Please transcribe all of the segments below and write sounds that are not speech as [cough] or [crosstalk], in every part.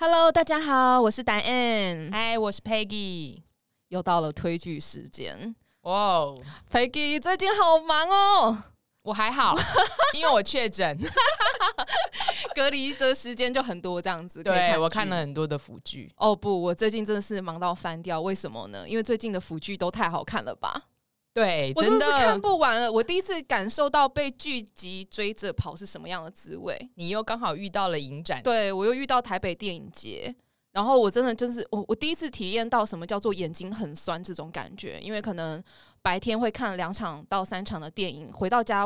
Hello，大家好，我是 Diane，嗨，我是 Peggy，又到了推剧时间。哇、wow、，Peggy 最近好忙哦，我还好，[laughs] 因为我确诊，隔离的时间就很多，这样子。对，我看了很多的腐剧。哦不，我最近真的是忙到翻掉，为什么呢？因为最近的腐剧都太好看了吧。对，我真的是看不完了。我第一次感受到被剧集追着跑是什么样的滋味。你又刚好遇到了影展，对，我又遇到台北电影节，然后我真的就是我，我第一次体验到什么叫做眼睛很酸这种感觉。因为可能白天会看两场到三场的电影，回到家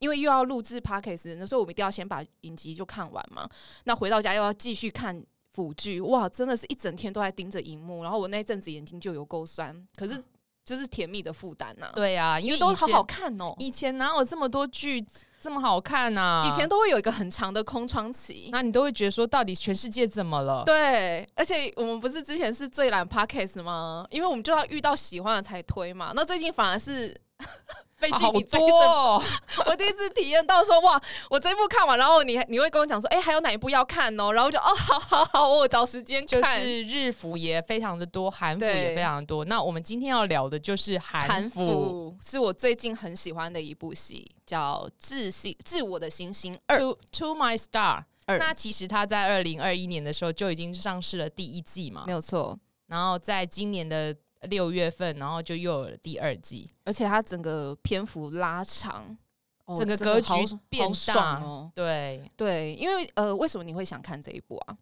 因为又要录制 podcast，那时候我们一定要先把影集就看完嘛。那回到家又要继续看腐剧，哇，真的是一整天都在盯着荧幕，然后我那阵子眼睛就有够酸，可是。就是甜蜜的负担呐，对啊，因为都好好看哦。以前哪有这么多剧这么好看啊？以前都会有一个很长的空窗期，那你都会觉得说，到底全世界怎么了？对，而且我们不是之前是最懒 Podcast 吗？因为我们就要遇到喜欢的才推嘛。那最近反而是。[laughs] 被剧集追着，哦、[laughs] 我第一次体验到说哇，我这一部看完，然后你你会跟我讲说，哎、欸，还有哪一部要看哦？然后就哦，好好好，我找时间看。就是日服也非常的多，韩服也非常的多。那我们今天要聊的就是韩服，是我最近很喜欢的一部戏，叫《自星自我的星星二》To To My Star 二。那其实它在二零二一年的时候就已经上市了第一季嘛，没有错。然后在今年的。六月份，然后就又有了第二季，而且它整个篇幅拉长，哦、整个格局变大哦。对对，因为呃，为什么你会想看这一部啊？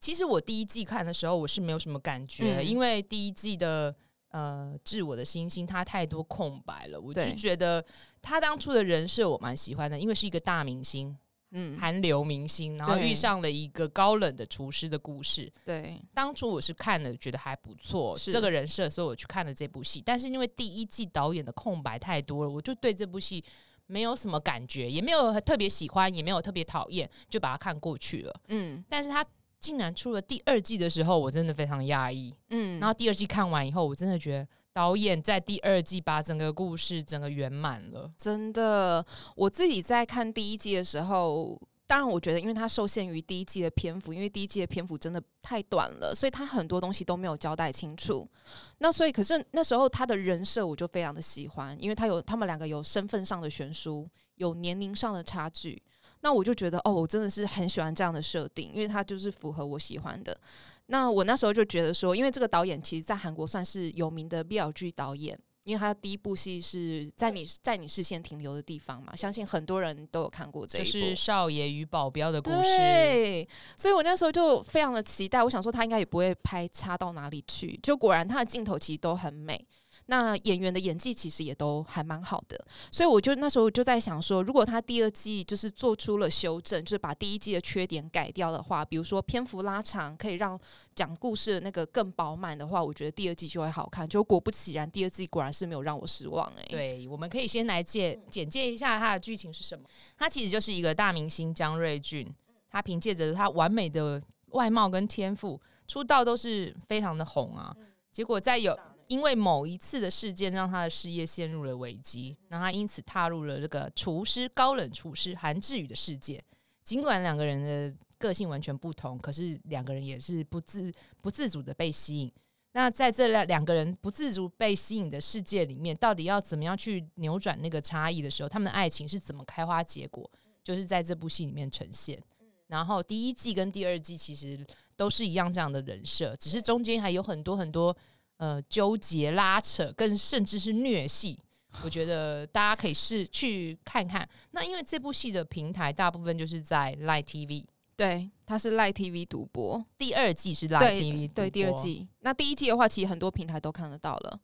其实我第一季看的时候，我是没有什么感觉，嗯、因为第一季的呃《致我的星星》它太多空白了，我就觉得他当初的人设我蛮喜欢的，因为是一个大明星。嗯，韩流明星，然后遇上了一个高冷的厨师的故事。对，当初我是看了，觉得还不错，是这个人设，所以我去看了这部戏。但是因为第一季导演的空白太多了，我就对这部戏没有什么感觉，也没有特别喜欢，也没有特别讨厌，就把它看过去了。嗯，但是他竟然出了第二季的时候，我真的非常压抑。嗯，然后第二季看完以后，我真的觉得。导演在第二季把整个故事整个圆满了，真的。我自己在看第一季的时候，当然我觉得，因为它受限于第一季的篇幅，因为第一季的篇幅真的太短了，所以它很多东西都没有交代清楚。那所以，可是那时候他的人设我就非常的喜欢，因为他有他们两个有身份上的悬殊，有年龄上的差距。那我就觉得，哦，我真的是很喜欢这样的设定，因为它就是符合我喜欢的。那我那时候就觉得说，因为这个导演其实，在韩国算是有名的 BLG 导演，因为他第一部戏是在你在你视线停留的地方嘛，相信很多人都有看过这一部。是少爷与保镖的故事。对，所以我那时候就非常的期待，我想说他应该也不会拍差到哪里去，就果然他的镜头其实都很美。那演员的演技其实也都还蛮好的，所以我就那时候就在想说，如果他第二季就是做出了修正，就是把第一季的缺点改掉的话，比如说篇幅拉长，可以让讲故事的那个更饱满的话，我觉得第二季就会好看。就果不其然，第二季果然是没有让我失望诶、欸。对，我们可以先来介简介一下他的剧情是什么。他其实就是一个大明星江瑞俊，他凭借着他完美的外貌跟天赋出道都是非常的红啊，结果在有。因为某一次的事件，让他的事业陷入了危机，让他因此踏入了这个厨师高冷厨师韩志宇的世界。尽管两个人的个性完全不同，可是两个人也是不自不自主的被吸引。那在这两两个人不自主被吸引的世界里面，到底要怎么样去扭转那个差异的时候，他们的爱情是怎么开花结果？就是在这部戏里面呈现。然后第一季跟第二季其实都是一样这样的人设，只是中间还有很多很多。呃，纠结拉扯，更甚至是虐戏，我觉得大家可以试去看看。那因为这部戏的平台大部分就是在 Line TV，对，它是 Line TV 独播，第二季是 Line TV，对，对，第二季。那第一季的话，其实很多平台都看得到了，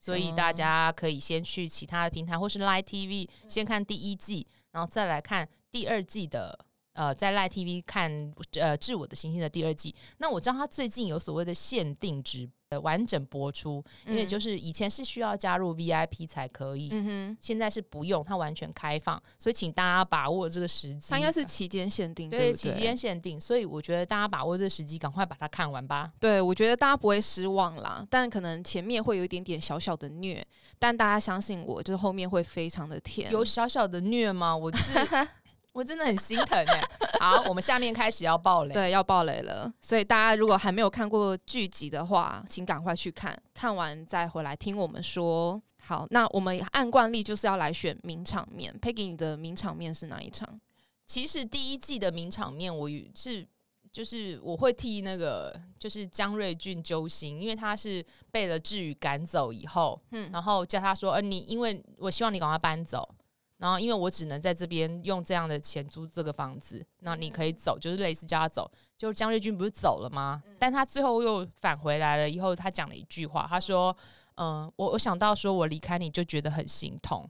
所以大家可以先去其他的平台或是 Line TV 先看第一季，然后再来看第二季的。呃，在 Line TV 看呃《致我的星星》的第二季，那我知道他最近有所谓的限定值的完整播出，因为就是以前是需要加入 VIP 才可以，现在是不用，它完全开放，所以请大家把握这个时机。它应该是期间限定，对，期间限定，所以我觉得大家把握这个时机，赶快把它看完吧。对，我觉得大家不会失望啦，但可能前面会有一点点小小的虐，但大家相信我，就是后面会非常的甜。有小小的虐吗？我是。[laughs] 我真的很心疼哎。好，我们下面开始要爆雷，对，要爆雷了。所以大家如果还没有看过剧集的话，请赶快去看，看完再回来听我们说。好，那我们按惯例就是要来选名场面。Peggy，你的名场面是哪一场？其实第一季的名场面，我是就是我会替那个就是江瑞俊揪心，因为他是被了志宇赶走以后，嗯，然后叫他说，呃，你因为我希望你赶快搬走。然后，因为我只能在这边用这样的钱租这个房子，那你可以走，就是类似叫他走。就江瑞军不是走了吗？但他最后又返回来了。以后他讲了一句话，他说：“嗯，我我想到说我离开你就觉得很心痛。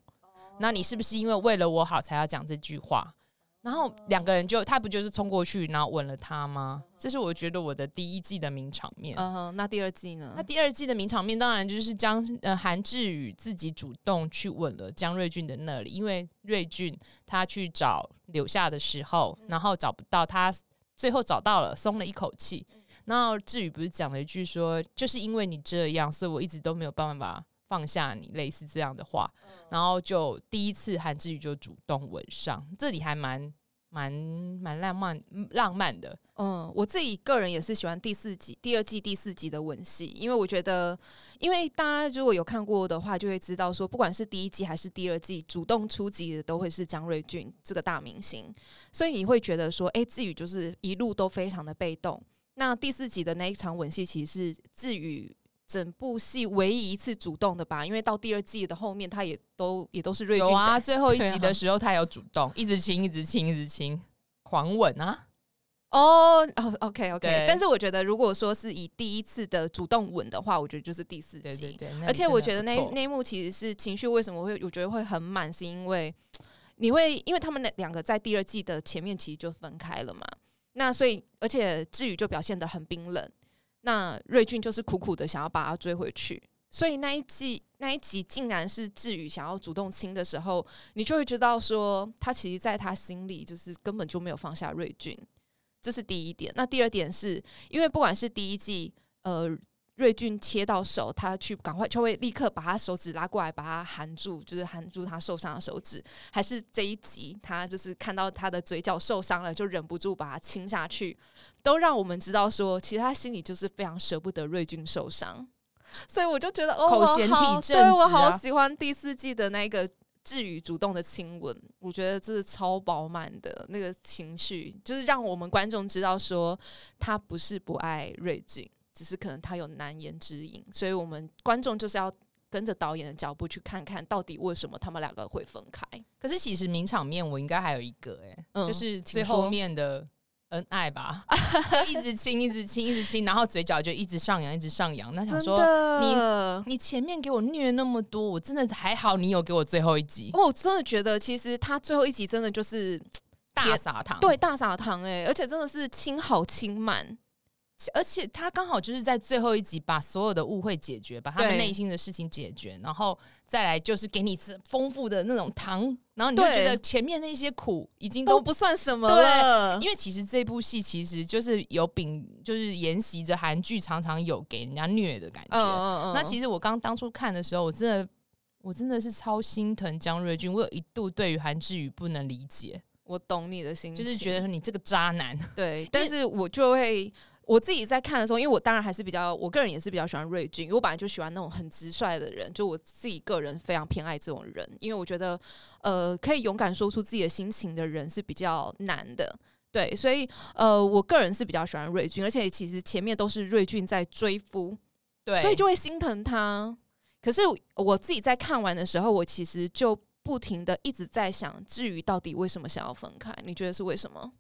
那你是不是因为为了我好才要讲这句话？”然后两个人就，他不就是冲过去，然后吻了他吗？这是我觉得我的第一季的名场面。嗯哼，那第二季呢？那第二季的名场面当然就是江呃韩志宇自己主动去吻了江瑞俊的那里，因为瑞俊他去找柳下的时候，然后找不到他，最后找到了，松了一口气。然后志宇不是讲了一句说，就是因为你这样，所以我一直都没有办法。放下你，类似这样的话，然后就第一次韩志宇就主动吻上，这里还蛮蛮蛮浪漫浪漫的。嗯，我自己个人也是喜欢第四集第二季第四集的吻戏，因为我觉得，因为大家如果有看过的话，就会知道说，不管是第一季还是第二季，主动出击的都会是江瑞俊这个大明星，所以你会觉得说，哎，志宇就是一路都非常的被动。那第四集的那一场吻戏，其实是志宇。整部戏唯一一次主动的吧，因为到第二季的后面，他也都也都是瑞俊。有啊，最后一 [laughs] 集的时候，他有主动，一直亲，一直亲，一直亲，狂吻啊！哦哦，OK OK。但是我觉得，如果说是以第一次的主动吻的话，我觉得就是第四集。对对对。而且我觉得那那一幕其实是情绪为什么会我觉得会很满，是因为你会因为他们那两个在第二季的前面其实就分开了嘛，那所以而且志宇就表现得很冰冷。那瑞俊就是苦苦的想要把他追回去，所以那一季那一集竟然是志宇想要主动亲的时候，你就会知道说他其实在他心里就是根本就没有放下瑞俊，这是第一点。那第二点是因为不管是第一季，呃。瑞俊切到手，他去赶快就会立刻把他手指拉过来，把他含住，就是含住他受伤的手指。还是这一集，他就是看到他的嘴角受伤了，就忍不住把他亲下去，都让我们知道说，其实他心里就是非常舍不得瑞俊受伤。所以我就觉得，哦，口嫌体正直啊，对，我好喜欢第四季的那个志宇主动的亲吻，我觉得这是超饱满的那个情绪，就是让我们观众知道说，他不是不爱瑞俊。只是可能他有难言之隐，所以我们观众就是要跟着导演的脚步去看看到底为什么他们两个会分开。可是其实名场面我应该还有一个诶、欸，嗯、就是最后面的恩爱吧，[laughs] 一直亲一直亲一直亲，然后嘴角就一直上扬一直上扬。那想说你你前面给我虐那么多，我真的还好你有给我最后一集。我真的觉得其实他最后一集真的就是大撒糖，对大撒糖诶、欸，而且真的是亲好亲满。而且他刚好就是在最后一集把所有的误会解决，把他们内心的事情解决，然后再来就是给你吃丰富的那种糖，然后你就觉得前面那些苦已经都，都不算什么了。因为其实这部戏其实就是有秉，就是沿袭着韩剧常常有给人家虐的感觉。嗯嗯嗯，那其实我刚当初看的时候，我真的我真的是超心疼江瑞俊，我有一度对于韩志宇不能理解。我懂你的心情，就是觉得说你这个渣男。对，但是我就会。我自己在看的时候，因为我当然还是比较，我个人也是比较喜欢瑞俊，因为我本来就喜欢那种很直率的人，就我自己个人非常偏爱这种人，因为我觉得，呃，可以勇敢说出自己的心情的人是比较难的，对，所以，呃，我个人是比较喜欢瑞俊，而且其实前面都是瑞俊在追夫，对，所以就会心疼他。可是我自己在看完的时候，我其实就不停的一直在想，至于到底为什么想要分开？你觉得是为什么？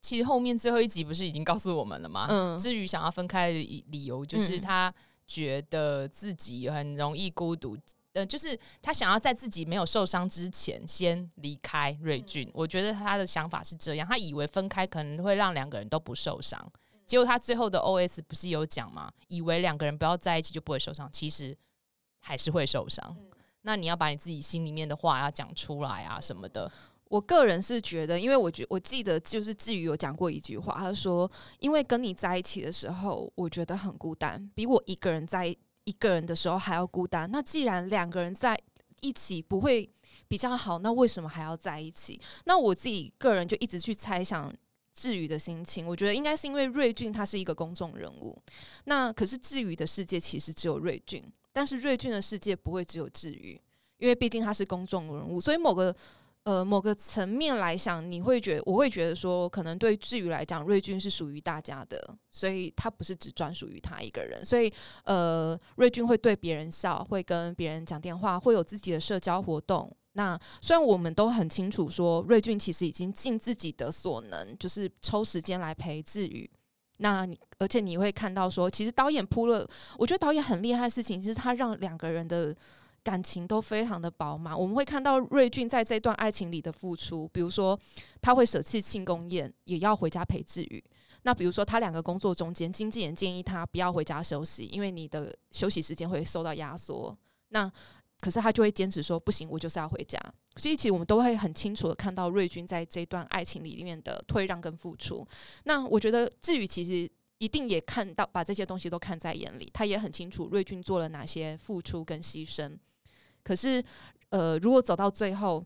其实后面最后一集不是已经告诉我们了吗？嗯，至于想要分开的理由，就是他觉得自己很容易孤独，嗯、呃，就是他想要在自己没有受伤之前先离开瑞俊。嗯、我觉得他的想法是这样，他以为分开可能会让两个人都不受伤，结果他最后的 OS 不是有讲吗？以为两个人不要在一起就不会受伤，其实还是会受伤。嗯、那你要把你自己心里面的话要讲出来啊，什么的。我个人是觉得，因为我觉我记得就是志宇有讲过一句话，他说：“因为跟你在一起的时候，我觉得很孤单，比我一个人在一个人的时候还要孤单。那既然两个人在一起不会比较好，那为什么还要在一起？那我自己个人就一直去猜想志宇的心情。我觉得应该是因为瑞俊他是一个公众人物，那可是志宇的世界其实只有瑞俊，但是瑞俊的世界不会只有志宇，因为毕竟他是公众人物，所以某个。呃，某个层面来想，你会觉，我会觉得说，可能对志宇来讲，瑞俊是属于大家的，所以他不是只专属于他一个人。所以，呃，瑞俊会对别人笑，会跟别人讲电话，会有自己的社交活动。那虽然我们都很清楚说，瑞俊其实已经尽自己的所能，就是抽时间来陪志宇。那你，而且你会看到说，其实导演铺了，我觉得导演很厉害的事情，就是他让两个人的。感情都非常的饱满，我们会看到瑞俊在这段爱情里的付出，比如说他会舍弃庆功宴，也要回家陪志宇。那比如说他两个工作中间，经纪人建议他不要回家休息，因为你的休息时间会受到压缩。那可是他就会坚持说不行，我就是要回家。所以其实我们都会很清楚的看到瑞俊在这段爱情里面的退让跟付出。那我觉得志宇其实一定也看到，把这些东西都看在眼里，他也很清楚瑞俊做了哪些付出跟牺牲。可是，呃，如果走到最后，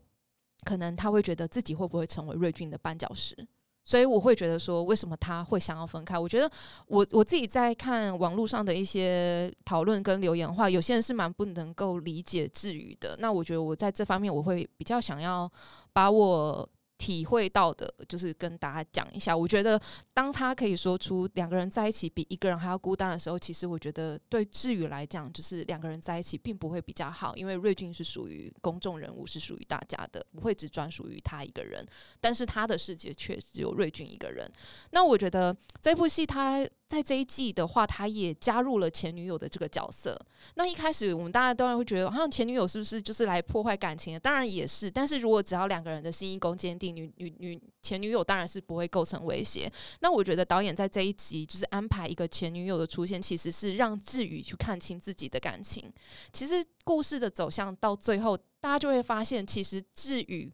可能他会觉得自己会不会成为瑞俊的绊脚石，所以我会觉得说，为什么他会想要分开？我觉得我我自己在看网络上的一些讨论跟留言的话，有些人是蛮不能够理解志宇的。那我觉得我在这方面，我会比较想要把我。体会到的，就是跟大家讲一下。我觉得，当他可以说出两个人在一起比一个人还要孤单的时候，其实我觉得对志宇来讲，就是两个人在一起并不会比较好，因为瑞俊是属于公众人物，是属于大家的，不会只专属于他一个人。但是他的世界却只有瑞俊一个人。那我觉得这部戏他。在这一季的话，他也加入了前女友的这个角色。那一开始我们大家当然会觉得，好像前女友是不是就是来破坏感情的？当然也是。但是如果只要两个人的心意够坚定，女女女前女友当然是不会构成威胁。那我觉得导演在这一集就是安排一个前女友的出现，其实是让志宇去看清自己的感情。其实故事的走向到最后，大家就会发现，其实志宇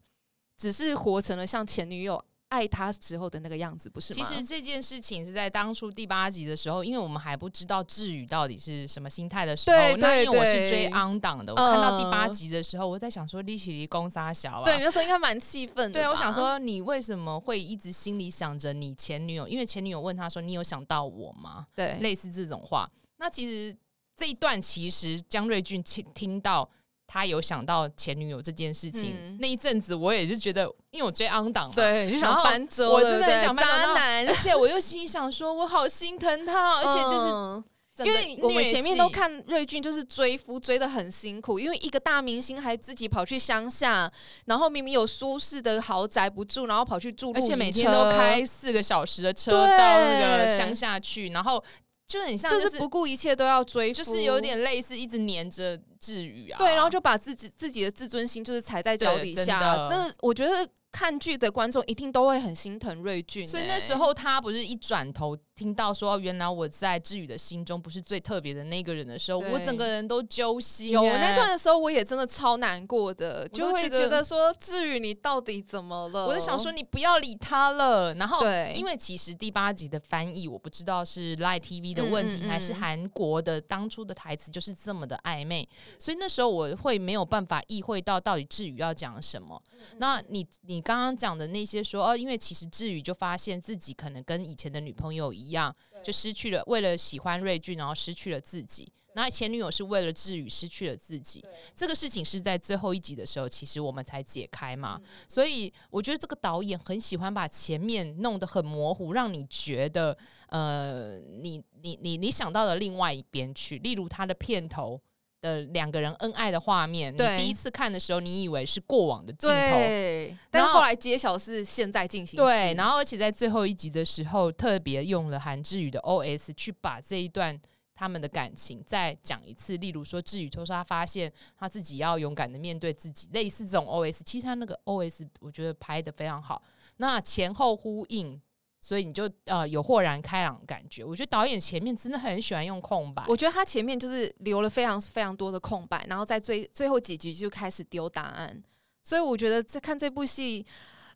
只是活成了像前女友。爱他时候的那个样子，不是吗？其实这件事情是在当初第八集的时候，因为我们还不知道志宇到底是什么心态的时候。对对对，那因为我是追 on 档的，我看到第八集的时候，我在想说，利息离公杀小啊。对，你那时候应该蛮气愤的。对，我想说，你为什么会一直心里想着你前女友？因为前女友问他说：“你有想到我吗？”对，类似这种话。那其实这一段，其实江瑞俊听听到。他有想到前女友这件事情，嗯、那一阵子我也是觉得，因为我追 on 档嘛，对，就想翻桌，我真的很想渣男，而且我又心想说，我好心疼他，而且就是、嗯、因为我们前面都看瑞俊就是追夫追的很辛苦，因为一个大明星还自己跑去乡下，然后明明有舒适的豪宅不住，然后跑去住，而且每天都开四个小时的车到那个乡下去，然后。就很像，就是不顾一切都要追，就是有点类似一直黏着志宇啊。对，然后就把自己自己的自尊心就是踩在脚底下。这我觉得看剧的观众一定都会很心疼瑞俊，所以那时候他不是一转头。听到说原来我在志宇的心中不是最特别的那个人的时候，我整个人都揪心。有那段的时候，我也真的超难过的，就会觉得说志宇你到底怎么了？我就想说你不要理他了。然后，对，因为其实第八集的翻译我不知道是 Line TV 的问题，嗯嗯嗯，还是韩国的当初的台词就是这么的暧昧，所以那时候我会没有办法意会到到底志宇要讲什么。那你你刚刚讲的那些说哦，因为其实志宇就发现自己可能跟以前的女朋友一样。就失去了，为了喜欢瑞俊，然后失去了自己。然后前女友是为了志宇失去了自己。这个事情是在最后一集的时候，其实我们才解开嘛。所以我觉得这个导演很喜欢把前面弄得很模糊，让你觉得呃，你你你你想到了另外一边去。例如他的片头。的两个人恩爱的画面，你第一次看的时候，你以为是过往的镜头，对，但后来揭晓是现在进行。对，然后而且在最后一集的时候，特别用了韩志宇的 OS 去把这一段他们的感情再讲一次。例如说，志宇说他发现他自己要勇敢的面对自己，类似这种 OS。其实他那个 OS 我觉得拍的非常好，那前后呼应。所以你就呃有豁然开朗的感觉。我觉得导演前面真的很喜欢用空白。我觉得他前面就是留了非常非常多的空白，然后在最最后几集就开始丢答案。所以我觉得在看这部戏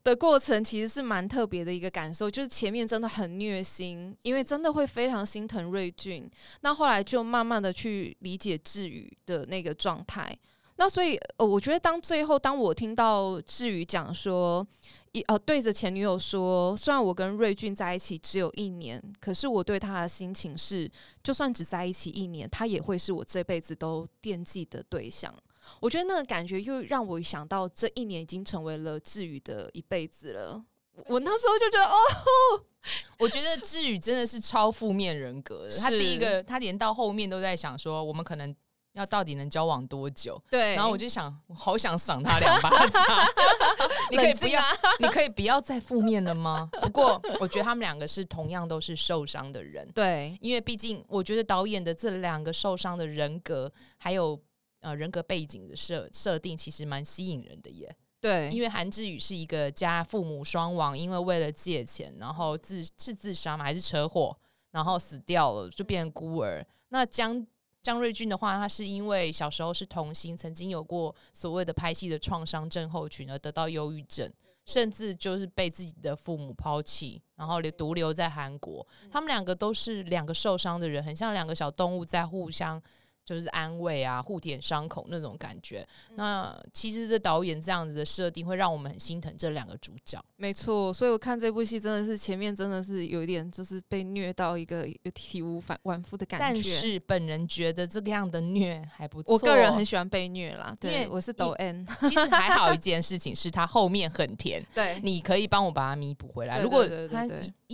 的过程，其实是蛮特别的一个感受。就是前面真的很虐心，因为真的会非常心疼瑞俊。那后来就慢慢的去理解志宇的那个状态。那所以呃，我觉得当最后当我听到志宇讲说，一呃对着前女友说，虽然我跟瑞俊在一起只有一年，可是我对他的心情是，就算只在一起一年，他也会是我这辈子都惦记的对象。我觉得那个感觉又让我想到，这一年已经成为了志宇的一辈子了。我那时候就觉得，哦，[laughs] 我觉得志宇真的是超负面人格的。他第一个，他连到后面都在想说，我们可能。要到底能交往多久？对，然后我就想，我好想赏他两巴掌。[laughs] 你可以不要，你可以不要再负面了吗？不过，我觉得他们两个是同样都是受伤的人。对，因为毕竟，我觉得导演的这两个受伤的人格，还有呃人格背景的设设定，其实蛮吸引人的耶。对，因为韩志宇是一个家父母双亡，因为为了借钱，然后自是自杀嘛？还是车祸？然后死掉了，就变成孤儿。那江。江瑞俊的话，他是因为小时候是童星，曾经有过所谓的拍戏的创伤症候群，而得到忧郁症，甚至就是被自己的父母抛弃，然后留独留在韩国。他们两个都是两个受伤的人，很像两个小动物在互相。就是安慰啊，互舔伤口那种感觉。嗯、那其实这导演这样子的设定，会让我们很心疼这两个主角。没错，所以我看这部戏真的是前面真的是有一点就是被虐到一个体无反完肤的感觉。但是本人觉得这个样的虐还不错。我个人很喜欢被虐啦，对，对我是抖 N。[laughs] 其实还好一件事情是他后面很甜，[laughs] 对，你可以帮我把它弥补回来。如果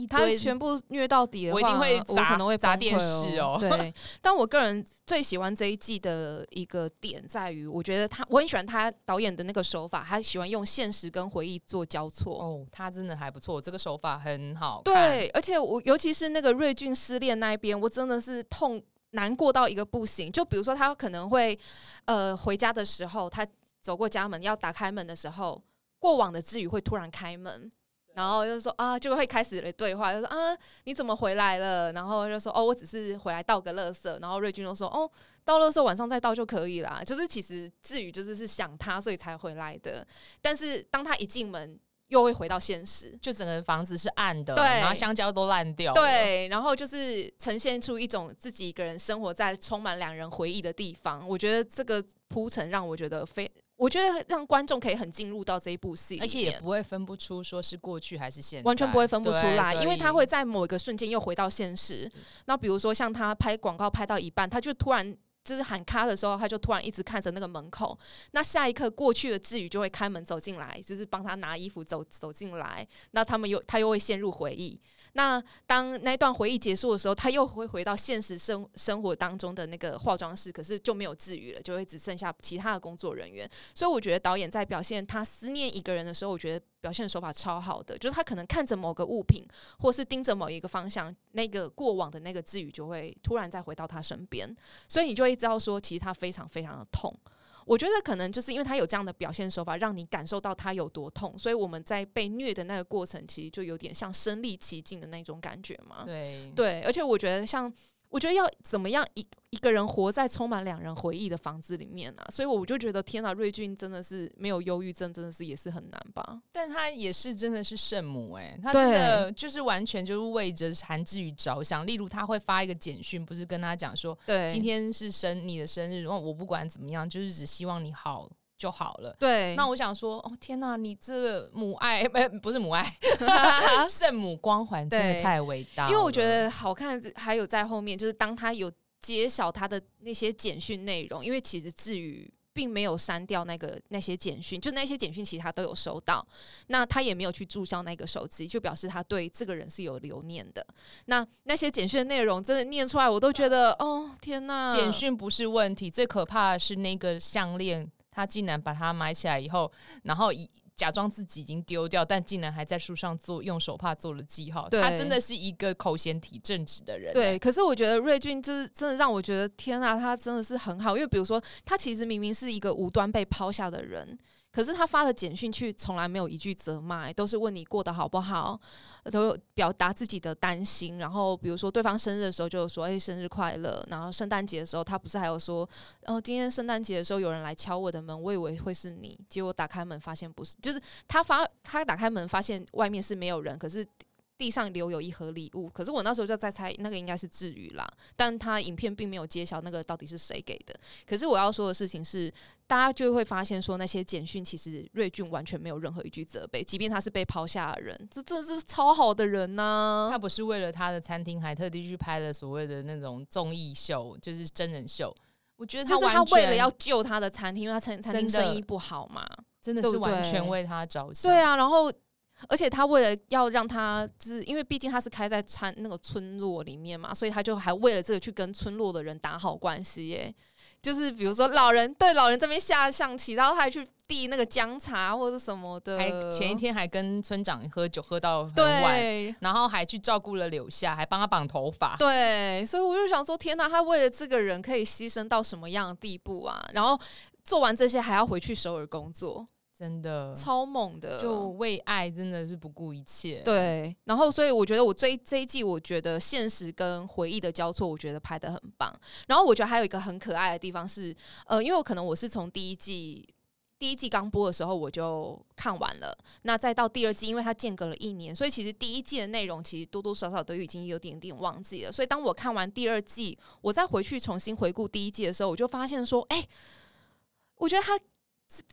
他全部虐到底的话，我一定会我可能会砸电视哦。对，[laughs] 但我个人最喜欢这一季的。一个点在于，我觉得他我很喜欢他导演的那个手法，他喜欢用现实跟回忆做交错。哦，他真的还不错，这个手法很好。对，而且我尤其是那个瑞俊失恋那一边，我真的是痛难过到一个不行。就比如说他可能会呃回家的时候，他走过家门要打开门的时候，过往的志宇会突然开门。然后就说啊，就会开始了对话，就说啊，你怎么回来了？然后就说哦，我只是回来倒个垃圾。然后瑞君就说哦，倒垃圾晚上再倒就可以啦。就是其实至于就是是想他，所以才回来的。但是当他一进门，又会回到现实，就整个房子是暗的，对，然后香蕉都烂掉，对，然后就是呈现出一种自己一个人生活在充满两人回忆的地方。我觉得这个铺陈让我觉得非。我觉得让观众可以很进入到这一部戏，而且也不会分不出说是过去还是现在，完全不会分不出来，因为他会在某一个瞬间又回到现实。那比如说像他拍广告拍到一半，他就突然。就是喊卡的时候，他就突然一直看着那个门口。那下一刻，过去的志宇就会开门走进来，就是帮他拿衣服走走进来。那他们又他又会陷入回忆。那当那段回忆结束的时候，他又会回到现实生生活当中的那个化妆室，可是就没有志宇了，就会只剩下其他的工作人员。所以我觉得导演在表现他思念一个人的时候，我觉得。表现手法超好的，就是他可能看着某个物品，或是盯着某一个方向，那个过往的那个志宇就会突然再回到他身边，所以你就会知道说，其实他非常非常的痛。我觉得可能就是因为他有这样的表现手法，让你感受到他有多痛，所以我们在被虐的那个过程，其实就有点像身临其境的那种感觉嘛。对对，而且我觉得像。我觉得要怎么样一一个人活在充满两人回忆的房子里面啊？所以我就觉得天哪，瑞俊真的是没有忧郁症，真的是也是很难吧？但他也是真的是圣母哎、欸，他真的就是完全就是为着韩志宇着想。例如他会发一个简讯，不是跟他讲说，对，今天是生你的生日，我不管怎么样，就是只希望你好。就好了。对，那我想说，哦天哪，你这个母爱，[laughs] 不不是母爱，[laughs] 圣母光环真的太伟大。因为我觉得好看，还有在后面，就是当他有揭晓他的那些简讯内容，因为其实至于并没有删掉那个那些简讯，就那些简讯其实他都有收到，那他也没有去注销那个手机，就表示他对这个人是有留念的。那那些简讯内容真的念出来，我都觉得，哦天哪，简讯不是问题，最可怕的是那个项链。他竟然把它埋起来以后，然后以假装自己已经丢掉，但竟然还在树上做用手帕做了记号。他真的是一个口嫌体正直的人。对，可是我觉得瑞俊就是真的让我觉得天啊，他真的是很好。因为比如说，他其实明明是一个无端被抛下的人。可是他发的简讯去从来没有一句责骂，都是问你过得好不好，都表达自己的担心。然后比如说对方生日的时候就说：“哎，生日快乐。”然后圣诞节的时候，他不是还有说：“哦，今天圣诞节的时候有人来敲我的门，我以为会是你，结果打开门发现不是。”就是他发他打开门发现外面是没有人，可是地上留有一盒礼物，可是我那时候就在猜，那个应该是智宇啦，但他影片并没有揭晓那个到底是谁给的。可是我要说的事情是，大家就会发现说，那些简讯其实瑞俊完全没有任何一句责备，即便他是被抛下的人，这真的是超好的人呐、啊。他不是为了他的餐厅，还特地去拍了所谓的那种综艺秀，就是真人秀。我觉得他就是他为了要救他的餐厅，因为他餐餐厅生意不好嘛，真的是完全为他着想。对啊，然后。而且他为了要让他，就是因为毕竟他是开在村那个村落里面嘛，所以他就还为了这个去跟村落的人打好关系耶。就是比如说老人对老人这边下象棋，然后他还去递那个姜茶或者什么的。还前一天还跟村长喝酒喝到很晚，对然后还去照顾了柳下，还帮他绑头发。对，所以我就想说，天哪，他为了这个人可以牺牲到什么样的地步啊？然后做完这些还要回去首尔工作。真的超猛的，就为爱真的是不顾一切。对，然后所以我觉得我追这一季，我觉得现实跟回忆的交错，我觉得拍的很棒。然后我觉得还有一个很可爱的地方是，呃，因为我可能我是从第一季第一季刚播的时候我就看完了，那再到第二季，因为它间隔了一年，所以其实第一季的内容其实多多少少都已经有点点忘记了。所以当我看完第二季，我再回去重新回顾第一季的时候，我就发现说，哎，我觉得它。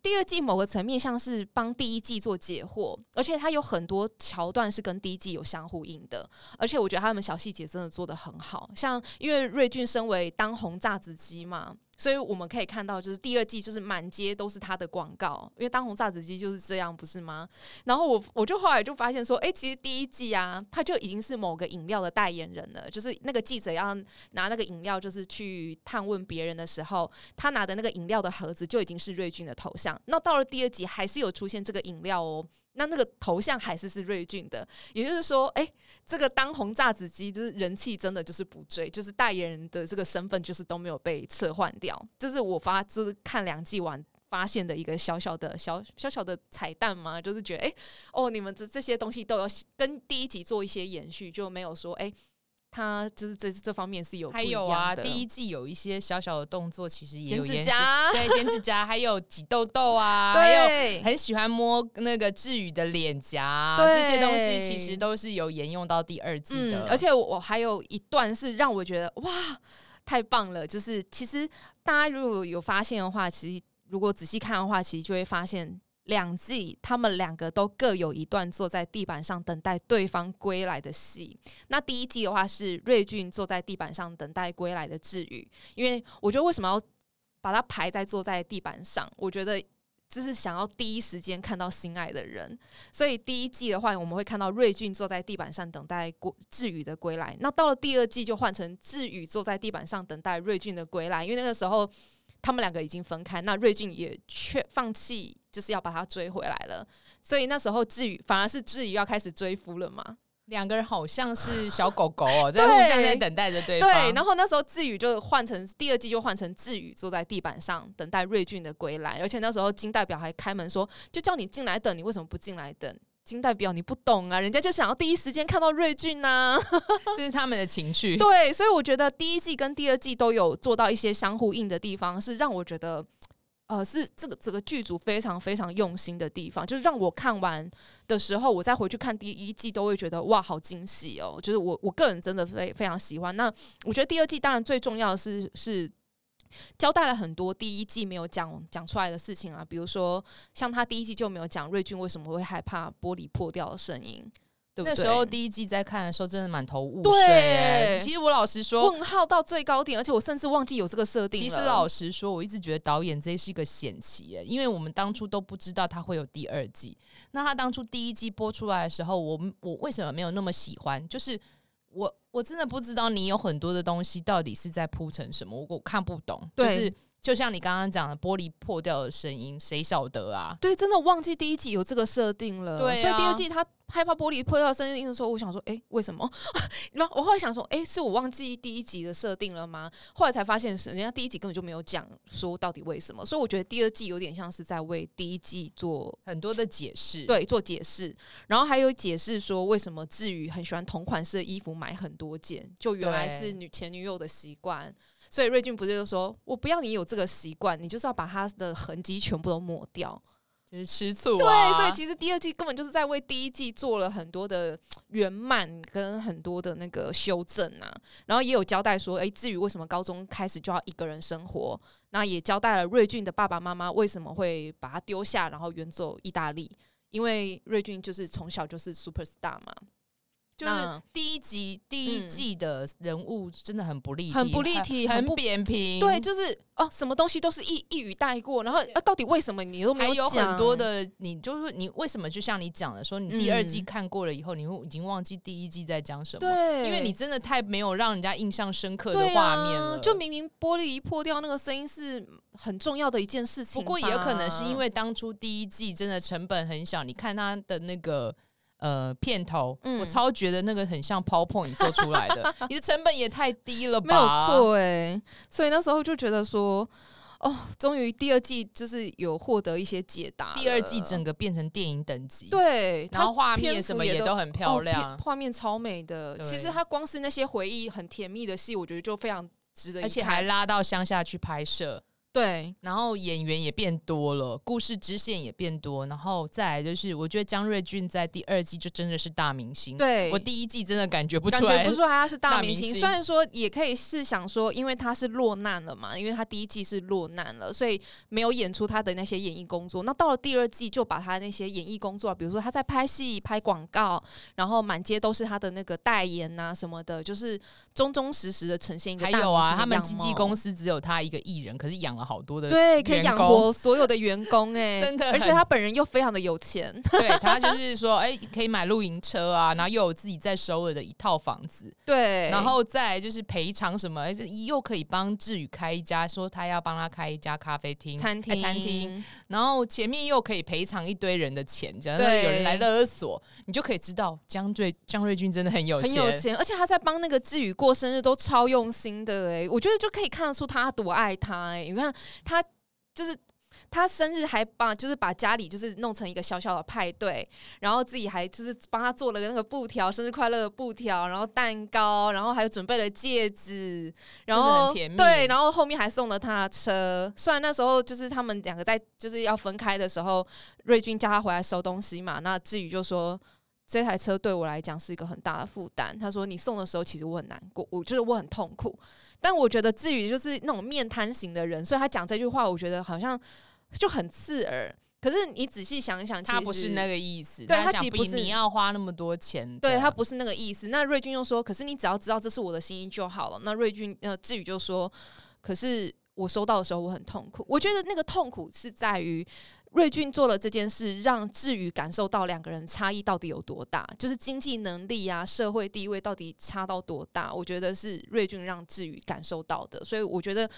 第二季某个层面像是帮第一季做解惑，而且它有很多桥段是跟第一季有相呼应的，而且我觉得他们小细节真的做得很好，像因为瑞俊身为当红炸子机嘛。所以我们可以看到，就是第二季就是满街都是他的广告，因为当红炸子鸡就是这样，不是吗？然后我我就后来就发现说，哎，其实第一季啊，他就已经是某个饮料的代言人了。就是那个记者要拿那个饮料，就是去探问别人的时候，他拿的那个饮料的盒子就已经是瑞俊的头像。那到了第二集，还是有出现这个饮料哦。那那个头像还是是瑞俊的，也就是说，哎、这个当红炸子鸡就是人气真的就是不追，就是代言人的这个身份就是都没有被撤换掉，这是我发就是看两季完发现的一个小小的小小小的彩蛋嘛，就是觉得哎、哦，你们这这些东西都有跟第一集做一些延续，就没有说哎。他就是这这方面是有，还有啊，第一季有一些小小的动作，其实也有剪指甲，对，剪指甲，还有挤痘痘啊，[laughs] 还有很喜欢摸那个志宇的脸颊，对这些东西其实都是有沿用到第二季的。嗯、而且我还有一段是让我觉得哇，太棒了，就是其实大家如果有发现的话，其实如果仔细看的话，其实就会发现。两季，他们两个都各有一段坐在地板上等待对方归来的戏。那第一季的话是瑞俊坐在地板上等待归来的智宇，因为我觉得为什么要把他排在坐在地板上？我觉得就是想要第一时间看到心爱的人。所以第一季的话，我们会看到瑞俊坐在地板上等待智宇的归来。那到了第二季，就换成智宇坐在地板上等待瑞俊的归来，因为那个时候。他们两个已经分开，那瑞俊也却放弃，就是要把他追回来了。所以那时候志宇反而是志宇要开始追夫了嘛。两个人好像是小狗狗哦，[laughs] 在互相在等待着对方。对，然后那时候志宇就换成第二季就换成志宇坐在地板上等待瑞俊的归来，而且那时候金代表还开门说，就叫你进来等，你为什么不进来等？金代表你不懂啊，人家就想要第一时间看到瑞俊呐、啊，[laughs] 这是他们的情绪。对，所以我觉得第一季跟第二季都有做到一些相呼应的地方，是让我觉得，呃，是这个整个剧组非常非常用心的地方，就是让我看完的时候，我再回去看第一季，都会觉得哇，好惊喜哦！就是我我个人真的非非常喜欢。那我觉得第二季当然最重要的是是。交代了很多第一季没有讲讲出来的事情啊，比如说像他第一季就没有讲瑞俊为什么会害怕玻璃破掉的声音，对不对？那时候第一季在看的时候真的满头雾水。对，其实我老实说，问号到最高点，而且我甚至忘记有这个设定。其实老实说，我一直觉得导演这是一个险棋，因为我们当初都不知道他会有第二季。那他当初第一季播出来的时候，我我为什么没有那么喜欢？就是。我我真的不知道你有很多的东西到底是在铺成什么，我我看不懂。就是就像你刚刚讲的玻璃破掉的声音，谁晓得啊？对，真的忘记第一季有这个设定了。对啊，所以第二季他害怕玻璃破掉声音的时候，我想说，哎，为什么？[laughs] 然后我后来想说，哎，是我忘记第一集的设定了吗？后来才发现，人家第一集根本就没有讲说到底为什么。所以我觉得第二季有点像是在为第一季做很多的解释，对，做解释。然后还有解释说，为什么智宇很喜欢同款式的衣服，买很多件，就原来是女前女友的习惯。所以瑞俊不是就说，我不要你有这个习惯，你就是要把他的痕迹全部都抹掉。就是吃醋、啊。对，所以其实第二季根本就是在为第一季做了很多的圆满跟很多的那个修正啊。然后也有交代说，哎，至于为什么高中开始就要一个人生活，那也交代了瑞俊的爸爸妈妈为什么会把他丢下，然后远走意大利，因为瑞俊就是从小就是 super star 嘛。就是第一集第一季的人物真的很不立体，很不立体，很扁平。对，就是哦，什么东西都是一一语带过，然后啊，到底为什么你都没有讲？还有很多的，你就是你为什么？就像你讲的，说你第二季看过了以后，你会已经忘记第一季在讲什么？对，因为你真的太没有让人家印象深刻的画面了。就明明玻璃一破掉，那个声音是很重要的一件事情。不过也有可能是因为当初第一季真的成本很小，你看他的那个。呃，片头、嗯、我超觉得那个很像 PowerPoint 做出来的，[laughs] 你的成本也太低了吧？没有错哎，所以那时候就觉得说，哦，终于第二季就是有获得一些解答，第二季整个变成电影等级，对，然后画面什么也都很漂亮，画、哦、面超美的。其实它光是那些回忆很甜蜜的戏，我觉得就非常值得，而且还拉到乡下去拍摄。对，然后演员也变多了，故事支线也变多，然后再来就是，我觉得江瑞俊在第二季就真的是大明星。对，我第一季真的感觉不出来，感觉不出来他是大明星。虽然说也可以是想说，因为他是落难了嘛，因为他第一季是落难了，所以没有演出他的那些演艺工作。那到了第二季，就把他那些演艺工作，比如说他在拍戏、拍广告，然后满街都是他的那个代言呐、啊、什么的，就是忠忠实实的呈现一个大明星。还有啊，他们经纪公司只有他一个艺人，可是养了好多的对。可以养活所有的员工 [laughs] 哎、欸，真的，而且他本人又非常的有钱，[laughs] 对，他就 [laughs] 是说，哎、欸，可以买露营车啊，然后又有自己在首尔的一套房子，对，然后再就是赔偿什么，又可以帮志宇开一家，说他要帮他开一家咖啡厅、餐厅、餐厅，然后前面又可以赔偿一堆人的钱，假如说有人来勒索，你就可以知道江瑞江瑞俊真的很有钱，很有钱，而且他在帮那个志宇过生日都超用心的哎、欸，我觉得就可以看得出他多爱他哎、欸，你看他。就是他生日还把就是把家里就是弄成一个小小的派对，然后自己还就是帮他做了个那个布条，生日快乐的布条，然后蛋糕，然后还有准备了戒指，然后对，然后后面还送了他车。虽然那时候就是他们两个在就是要分开的时候，瑞君叫他回来收东西嘛，那志宇就说这台车对我来讲是一个很大的负担。他说你送的时候其实我很难过，我就是我很痛苦。但我觉得至于就是那种面瘫型的人，所以他讲这句话，我觉得好像就很刺耳。可是你仔细想一想，他不是那个意思。对，他其实不是你要花那么多钱，对他不是那个意思。那瑞俊又说：“可是你只要知道这是我的心意就好了。”那瑞俊呃，至于就说：“可是我收到的时候我很痛苦。”我觉得那个痛苦是在于。瑞俊做了这件事，让志宇感受到两个人差异到底有多大，就是经济能力啊、社会地位到底差到多大。我觉得是瑞俊让志宇感受到的，所以我觉得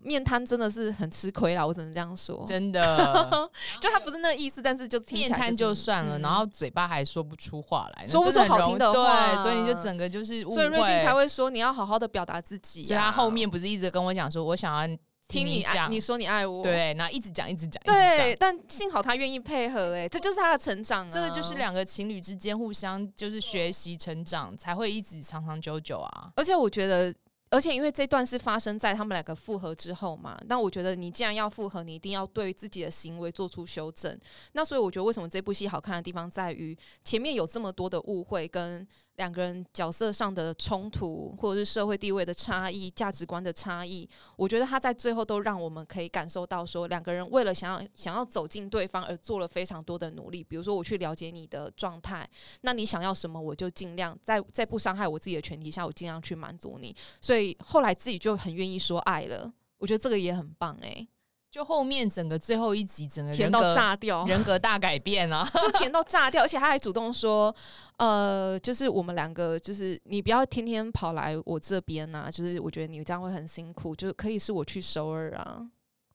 面瘫真的是很吃亏啦，我只能这样说。真的，[laughs] 就他不是那个意思，但是就听起来、就是、面瘫就算了、嗯，然后嘴巴还说不出话来，说不出好听的话，对，所以你就整个就是，所以瑞俊才会说你要好好的表达自己、啊。所以他后面不是一直跟我讲说，我想要。听你讲，你说你爱我，对，然后一直讲，一直讲，对，但幸好他愿意配合，哎，这就是他的成长啊，这个就是两个情侣之间互相就是学习成长，才会一直长长久久啊。而且我觉得，而且因为这段是发生在他们两个复合之后嘛，那我觉得你既然要复合，你一定要对自己的行为做出修正。那所以我觉得为什么这部戏好看的地方在于前面有这么多的误会跟。两个人角色上的冲突，或者是社会地位的差异、价值观的差异，我觉得他在最后都让我们可以感受到，说两个人为了想要想要走进对方而做了非常多的努力。比如说，我去了解你的状态，那你想要什么，我就尽量在在不伤害我自己的前提下，我尽量去满足你。所以后来自己就很愿意说爱了，我觉得这个也很棒哎、欸。就后面整个最后一集，整个人甜到炸掉，人格大改变啊，[laughs] 就甜到炸掉，[laughs] 而且他还主动说，呃，就是我们两个，就是你不要天天跑来我这边呐，就是我觉得你这样会很辛苦，就可以是我去首尔啊，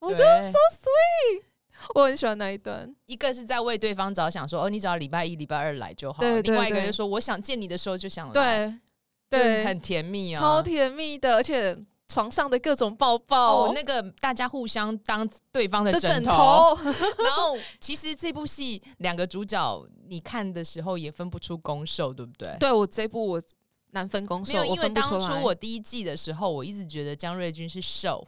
我觉得 so sweet，[laughs] 我很喜欢那一段，一个是在为对方着想，说哦，你只要礼拜一、礼拜二来就好，对对对，另外一个就是说，我想见你的时候就想来，对对，很甜蜜啊，超甜蜜的，而且。床上的各种抱抱，哦，那个大家互相当对方的枕头，[laughs] 然后其实这部戏两个主角你看的时候也分不出攻受，对不对？对，我这部我难分攻受，因为当初我第一季的时候，我一直觉得江瑞君是受，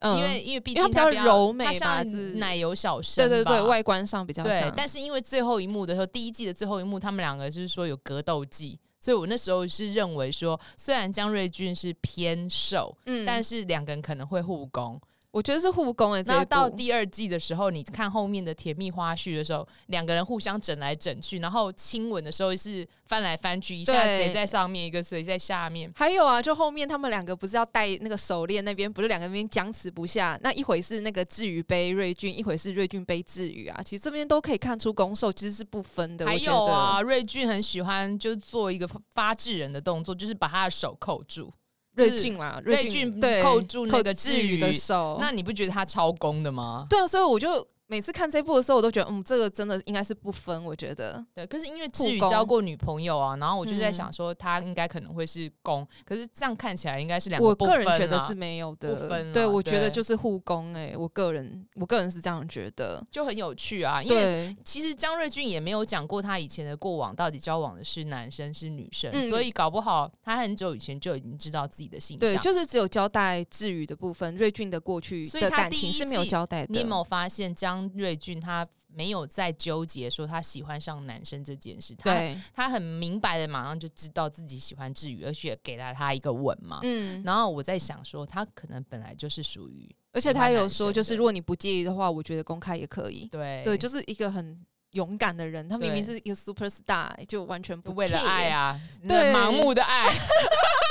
嗯，因为因为毕竟他比较柔美，它像奶油小生，对对对，外观上比较像。但是因为最后一幕的时候，第一季的最后一幕，他们两个就是说有格斗技，所以我那时候是认为说，虽然江瑞俊是偏瘦，嗯，但是两个人可能会互攻。我觉得是互攻诶、欸，然后到第二季的时候，你看后面的甜蜜花絮的时候，两个人互相整来整去，然后亲吻的时候是翻来翻去，一下谁在上面，一个谁在下面。还有啊，就后面他们两个不是要戴那个手链，那边不是两个人僵持不下，那一会是那个志宇杯瑞俊，一会是瑞俊杯志宇啊。其实这边都可以看出攻受其实是不分的。还有啊，瑞俊很喜欢就做一个发制人的动作，就是把他的手扣住。瑞俊啦，瑞俊扣住那个志宇的手，那你不觉得他超攻的吗？对啊，所以我就。每次看这部的时候，我都觉得，嗯，这个真的应该是不分。我觉得，对。可是因为志宇交过女朋友啊，然后我就在想说，他应该可能会是攻。嗯、可是这样看起来，应该是两个。我个人觉得是没有的。对，我觉得就是互攻。哎，我个人，我个人是这样觉得，就很有趣啊。因为其实江瑞俊也没有讲过他以前的过往到底交往的是男生是女生，嗯、所以搞不好他很久以前就已经知道自己的性向。对，就是只有交代志宇的部分，瑞俊的过去的感情是没有交代的。你有没有发现江瑞俊他？没有在纠结说他喜欢上男生这件事，他他很明白的，马上就知道自己喜欢志宇，而且给了他一个吻嘛。嗯，然后我在想说，他可能本来就是属于，而且他有说，就是如果你不介意的话，我觉得公开也可以。对对，就是一个很勇敢的人，他明明是一个 super star，就完全不为了爱啊，对，盲目的爱。[laughs]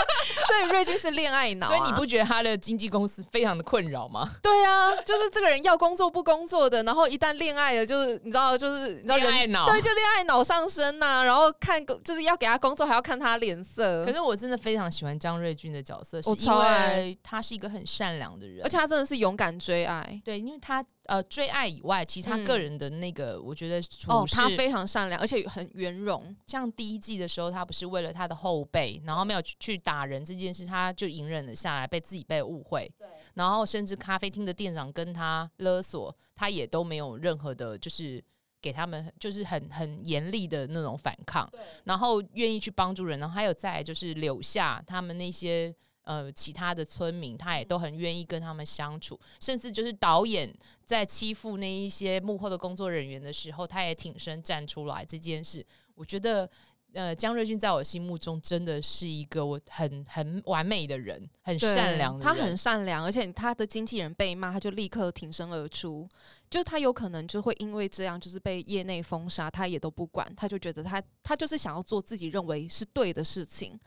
所以瑞俊是恋爱脑、啊，所以你不觉得他的经纪公司非常的困扰吗？对啊，就是这个人要工作不工作的，然后一旦恋爱了，就是你知道，就是恋爱脑，对，就恋爱脑上升呐、啊。然后看就是要给他工作，还要看他脸色。可是我真的非常喜欢张瑞俊的角色，是因为他是一个很善良的人，而且他真的是勇敢追爱。对，因为他呃追爱以外，其实他个人的那个，嗯、我觉得哦，他非常善良，而且很圆融。像第一季的时候，他不是为了他的后辈，然后没有去去打人这件事，他就隐忍了下来，被自己被误会，对，然后甚至咖啡厅的店长跟他勒索，他也都没有任何的，就是给他们就是很很严厉的那种反抗，对，然后愿意去帮助人，然后还有再就是留下他们那些呃其他的村民，他也都很愿意跟他们相处，嗯，甚至就是导演在欺负那一些幕后的工作人员的时候，他也挺身站出来这件事，我觉得。呃，江瑞俊在我心目中真的是一个我很很完美的人，很善良的人。他很善良，而且他的经纪人被骂，他就立刻挺身而出。就他有可能就会因为这样，就是被业内封杀，他也都不管，他就觉得他他就是想要做自己认为是对的事情。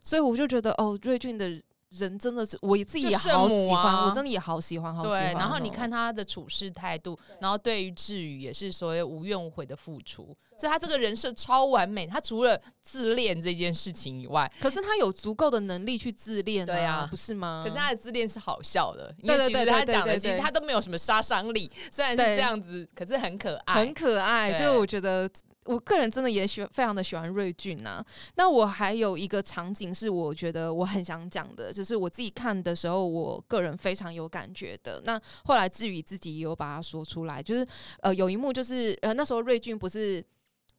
所以我就觉得，哦，瑞俊的。人真的是我自己也好喜欢，啊、我真的也好喜欢，好喜欢。对，然后你看他的处事态度，然后对于治愈也是所谓无怨无悔的付出，所以他这个人设超完美。他除了自恋这件事情以外，可是他有足够的能力去自恋，啊，对啊，不是吗？可是他的自恋是好笑的，因为其实他讲的其实他都没有什么杀伤力，虽然是这样子，可是很可爱，很可爱。就我觉得。我个人真的也喜非常的喜欢瑞俊呐、啊。那我还有一个场景是我觉得我很想讲的，就是我自己看的时候，我个人非常有感觉的。那后来志宇自己也有把它说出来，就是呃有一幕就是呃那时候瑞俊不是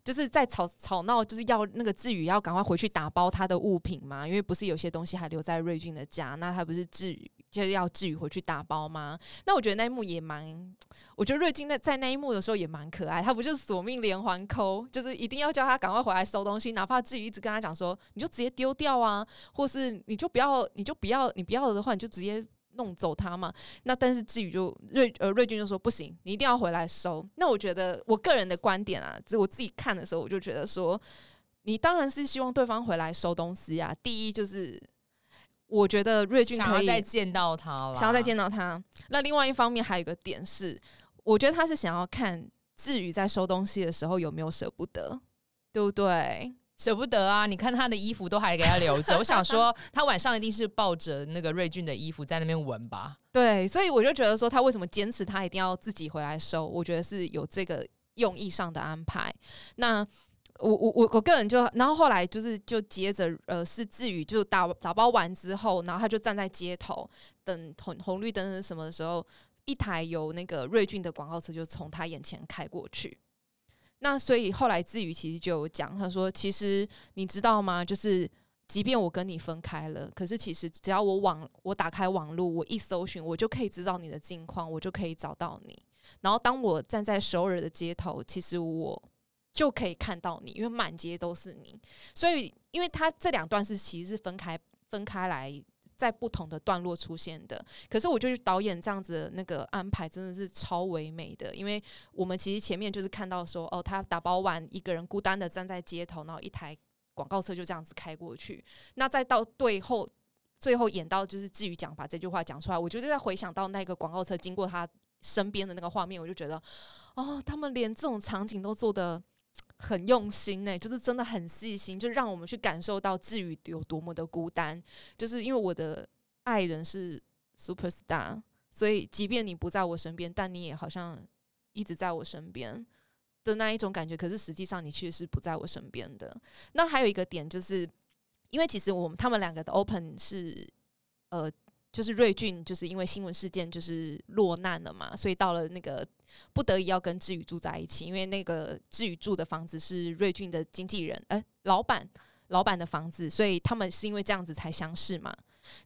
就是在吵吵闹，就是要那个志宇要赶快回去打包他的物品嘛，因为不是有些东西还留在瑞俊的家，那他不是志宇。就是要志宇回去打包吗？那我觉得那一幕也蛮，我觉得瑞金在在那一幕的时候也蛮可爱。他不就是索命连环扣，就是一定要叫他赶快回来收东西，哪怕志宇一直跟他讲说，你就直接丢掉啊，或是你就不要，你就不要，你不要的话，你就直接弄走他嘛。那但是志宇就瑞呃瑞军就说不行，你一定要回来收。那我觉得我个人的观点啊，就我自己看的时候，我就觉得说，你当然是希望对方回来收东西啊。第一就是。我觉得瑞俊可以再见到他了，想要再见到他。那另外一方面还有一个点是，我觉得他是想要看志宇在收东西的时候有没有舍不得，对不对？舍不得啊！你看他的衣服都还给他留着，我想说 [laughs] 他晚上一定是抱着那个瑞俊的衣服在那边闻吧。对，所以我就觉得说他为什么坚持他一定要自己回来收？我觉得是有这个用意上的安排。那。我我我我个人就，然后后来就是就接着呃是志宇就打打包完之后，然后他就站在街头等红红绿灯什么的时候，一台有那个瑞俊的广告车就从他眼前开过去。那所以后来志宇其实就有讲，他说其实你知道吗？就是即便我跟你分开了，可是其实只要我网我打开网络，我一搜寻，我就可以知道你的近况，我就可以找到你。然后当我站在首尔的街头，其实我就可以看到你，因为满街都是你。所以，因为他这两段是其实是分开分开来，在不同的段落出现的。可是我觉得导演这样子那个安排真的是超唯美的，因为我们其实前面就是看到说，哦，他打包完一个人孤单的站在街头，然后一台。广告车就这样子开过去，那再到最后，最后演到就是至于讲把这句话讲出来，我就是在回想到那个广告车经过他身边的那个画面，我就觉得，哦，他们连这种场景都做得很用心呢，就是真的很细心，就让我们去感受到智宇有多么的孤单，就是因为我的爱人是 super star，所以即便你不在我身边，但你也好像一直在我身边。的那一种感觉，可是实际上你却是不在我身边的。那还有一个点，就是因为其实我们他们两个的 open 是，呃，就是瑞俊就是因为新闻事件就是落难了嘛，所以到了那个不得已要跟志宇住在一起，因为那个志宇住的房子是瑞俊的经纪人，呃，老板老板的房子，所以他们是因为这样子才相识嘛。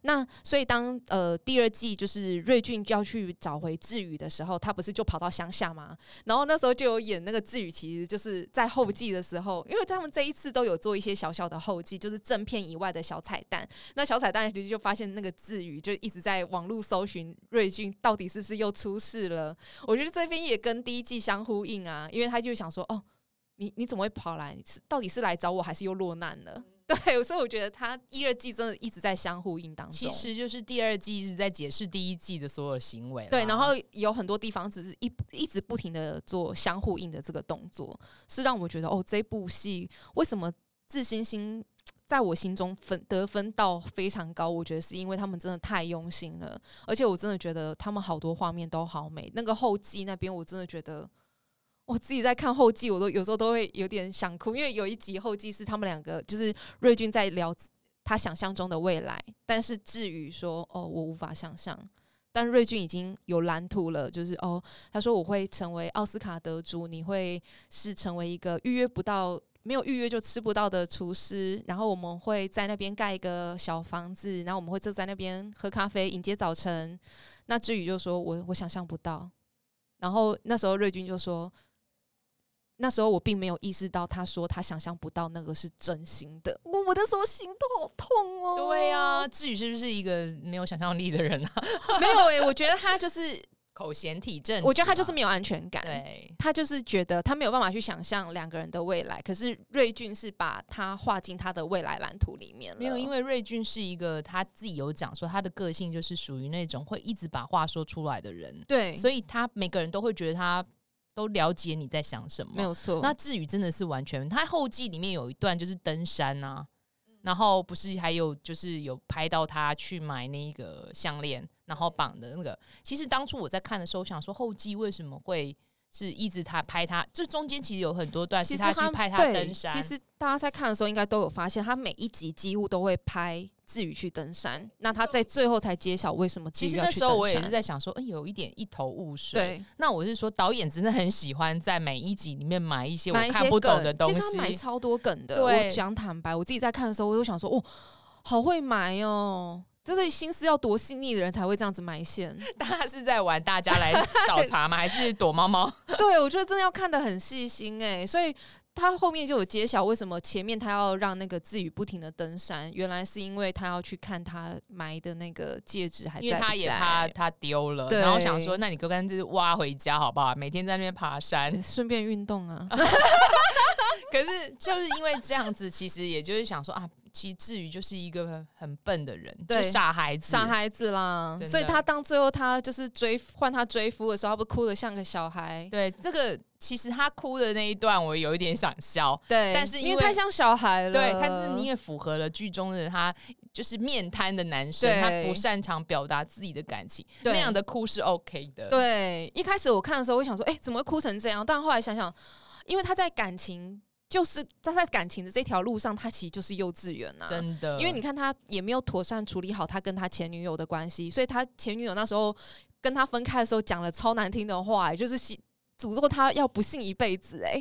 那所以当呃第二季就是瑞俊就要去找回智宇的时候，他不是就跑到乡下吗？然后那时候就有演那个智宇，其实就是在后记的时候，因为他们这一次都有做一些小小的后记，就是正片以外的小彩蛋。那小彩蛋其实就发现那个智宇就一直在网络搜寻瑞俊到底是不是又出事了。我觉得这边也跟第一季相呼应啊，因为他就想说哦，你你怎么会跑来？是到底是来找我还是又落难了？[laughs] 对，所以我觉得他一、二季真的一直在相互应当中。其实就是第二季一直在解释第一季的所有行为。对，然后有很多地方只是一一直不停的做相互应的这个动作，是让我觉得哦，这部戏为什么自信心在我心中分得分到非常高？我觉得是因为他们真的太用心了，而且我真的觉得他们好多画面都好美。那个后记那边，我真的觉得。我自己在看后记，我都有时候都会有点想哭，因为有一集后记是他们两个，就是瑞俊在聊他想象中的未来，但是志宇说：“哦，我无法想象。”但瑞俊已经有蓝图了，就是哦，他说我会成为奥斯卡得主，你会是成为一个预约不到、没有预约就吃不到的厨师，然后我们会在那边盖一个小房子，然后我们会坐在那边喝咖啡迎接早晨。那志宇就说：“我我想象不到。”然后那时候瑞俊就说。那时候我并没有意识到，他说他想象不到那个是真心的。我我的时候心都好痛哦。对呀、啊，至宇是不是一个没有想象力的人啊？[laughs] 没有诶、欸，我觉得他就是 [laughs] 口嫌体正。我觉得他就是没有安全感。对，他就是觉得他没有办法去想象两个人的未来。可是瑞俊是把他画进他的未来蓝图里面了。没有，因为瑞俊是一个他自己有讲说，他的个性就是属于那种会一直把话说出来的人。对，所以他每个人都会觉得他。都了解你在想什么，没有错。那至于真的是完全，他后记里面有一段就是登山啊，然后不是还有就是有拍到他去买那个项链，然后绑的那个。其实当初我在看的时候，想说后记为什么会？是一直他拍他，这中间其实有很多段是他去拍他登山。其实大家在看的时候，应该都有发现，他每一集几乎都会拍志宇去登山。那他在最后才揭晓为什么。其实那时候我也是在想说，嗯，有一点一头雾水。对，那我是说，导演真的很喜欢在每一集里面埋一些我看不懂的东西。其实他埋超多梗的。我讲坦白，我自己在看的时候，我就想说，哦，好会埋哦。这是心思要多细腻的人才会这样子埋线。[laughs] 大家是在玩大家来找茬吗？[laughs] 还是躲猫猫？对，我觉得真的要看得很细心哎、欸，所以他后面就有揭晓为什么前面他要让那个智宇不停的登山，原来是因为他要去看他埋的那个戒指还在不在，因为他也怕他丢了，然后想说，那你哥干脆挖回家好不好？每天在那边爬山，[laughs] 顺便运动啊。可是就是因为这样子，其实也就是想说啊。其实智宇就是一个很笨的人，对，傻孩子，傻孩子啦。所以他当最后他就是追换他追夫的时候，他不哭的像个小孩。对，这个其实他哭的那一段，我有一点想笑。对，但是因为，太像小孩了。对，但是你也符合了剧中的他，就是面瘫的男生，他不擅长表达自己的感情，那样的哭是 OK 的。对，一开始我看的时候，我想说，哎、欸，怎么会哭成这样？但后来想想，因为他在感情。就是在在感情的这条路上，他其实就是幼稚园呐，真的。因为你看他也没有妥善处理好他跟他前女友的关系，所以他前女友那时候跟他分开的时候讲了超难听的话，就是诅咒他要不幸一辈子。哎，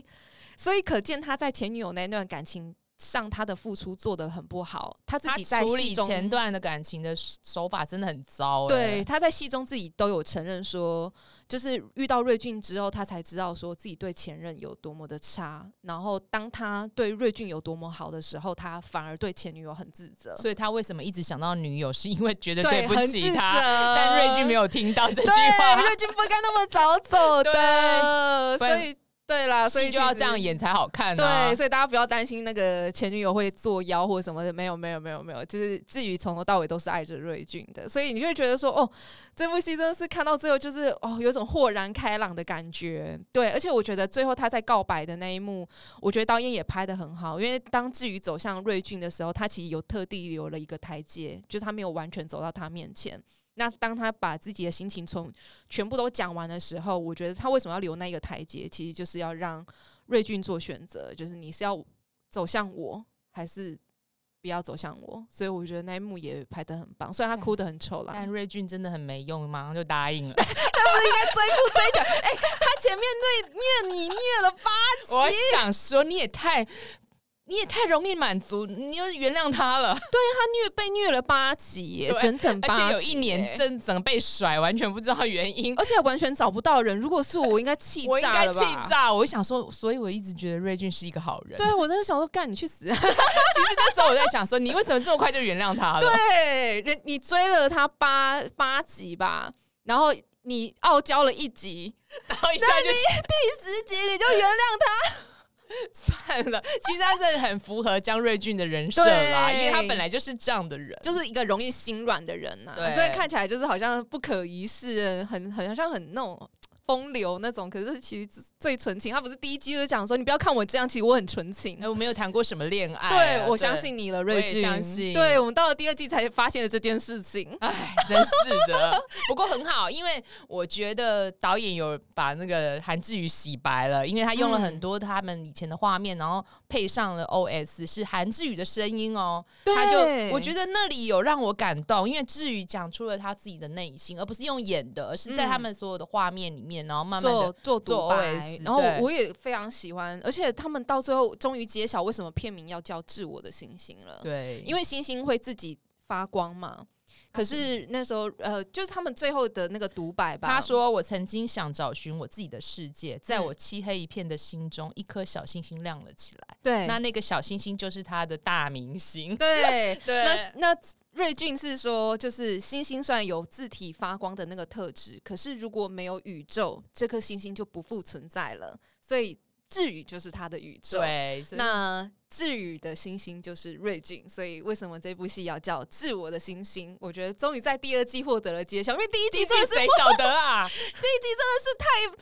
所以可见他在前女友那段感情上他的付出做的很不好，他自己在处理前段的感情的手法真的很糟、欸。对，他在戏中自己都有承认说，就是遇到瑞俊之后，他才知道说自己对前任有多么的差。然后当他对瑞俊有多么好的时候，他反而对前女友很自责。所以他为什么一直想到女友，是因为觉得对不起他。但瑞俊没有听到这句话，瑞俊不该那么早走的，[laughs] 所以。对啦，所以就要这样演才好看，啊。对，所以大家不要担心那个前女友会作妖或者什么的，没有，没有，没有，没有，就是至于从头到尾都是爱着瑞俊的，所以你就会觉得说，哦，这部戏真的是看到最后就是哦，有种豁然开朗的感觉。对，而且我觉得最后他在告白的那一幕，我觉得导演也拍的很好，因为当至于走向瑞俊的时候，他其实有特地留了一个台阶，就是他没有完全走到他面前。那当他把自己的心情从全部都讲完的时候，我觉得他为什么要留那一个台阶，其实就是要让瑞俊做选择，就是你是要走向我，还是不要走向我。所以我觉得那一幕也拍的很棒，虽然他哭得很丑啦，但瑞俊真的很没用，马上就答应了。[laughs] 他不是应该追不追的？哎、欸，他前面那虐你虐了八集，我想说你也太。你也太容易满足，你又原谅他了。对，他虐被虐了八集，整整八集，而且有一年整整被甩，完全不知道原因，而且完全找不到人。如果是我，我应该气炸了吧？我应该气炸！我想说，所以我一直觉得瑞俊是一个好人。对，我在想说，干你去死！[laughs] 其实那时候我在想说，你为什么这么快就原谅他了？对，人你追了他八八集吧，然后你傲娇了一集，然后一下就第十集你就原谅他。[laughs] 算了，其实他真的很符合江瑞俊的人设啦，因为他本来就是这样的人，就是一个容易心软的人呐、啊，所以看起来就是好像不可一世，很很好像很那种。风流那种，可是其实最纯情。他不是第一季就讲说，你不要看我这样，其实我很纯情。哎我没有谈过什么恋爱、啊。对，我相信你了，瑞俊。相信。对，我们到了第二季才发现了这件事情。哎，真是的。不过很好，因为我觉得导演有把那个韩志宇洗白了，因为他用了很多他们以前的画面，然后配上了 OS，是韩志宇的声音哦。对。他就我觉得那里有让我感动，因为志宇讲出了他自己的内心，而不是用演的，而是在他们所有的画面里面。然后慢慢的做做独白，做然后我也非常喜欢，而且他们到最后终于揭晓为什么片名要叫《致我的星星》了。对，因为星星会自己发光嘛。可是那时候，呃，就是他们最后的那个独白吧。他说：“我曾经想找寻我自己的世界，在我漆黑一片的心中，一颗小星星亮了起来。对，那那个小星星就是他的大明星。[laughs] 对对，那那。”瑞俊是说，就是星星虽然有自体发光的那个特质，可是如果没有宇宙，这颗星星就不复存在了。所以智宇就是他的宇宙。对，那。智宇的星星就是瑞俊，所以为什么这部戏要叫《致我的星星》？我觉得终于在第二季获得了揭晓，因为第一季真的是谁晓得啊？第一季真的是太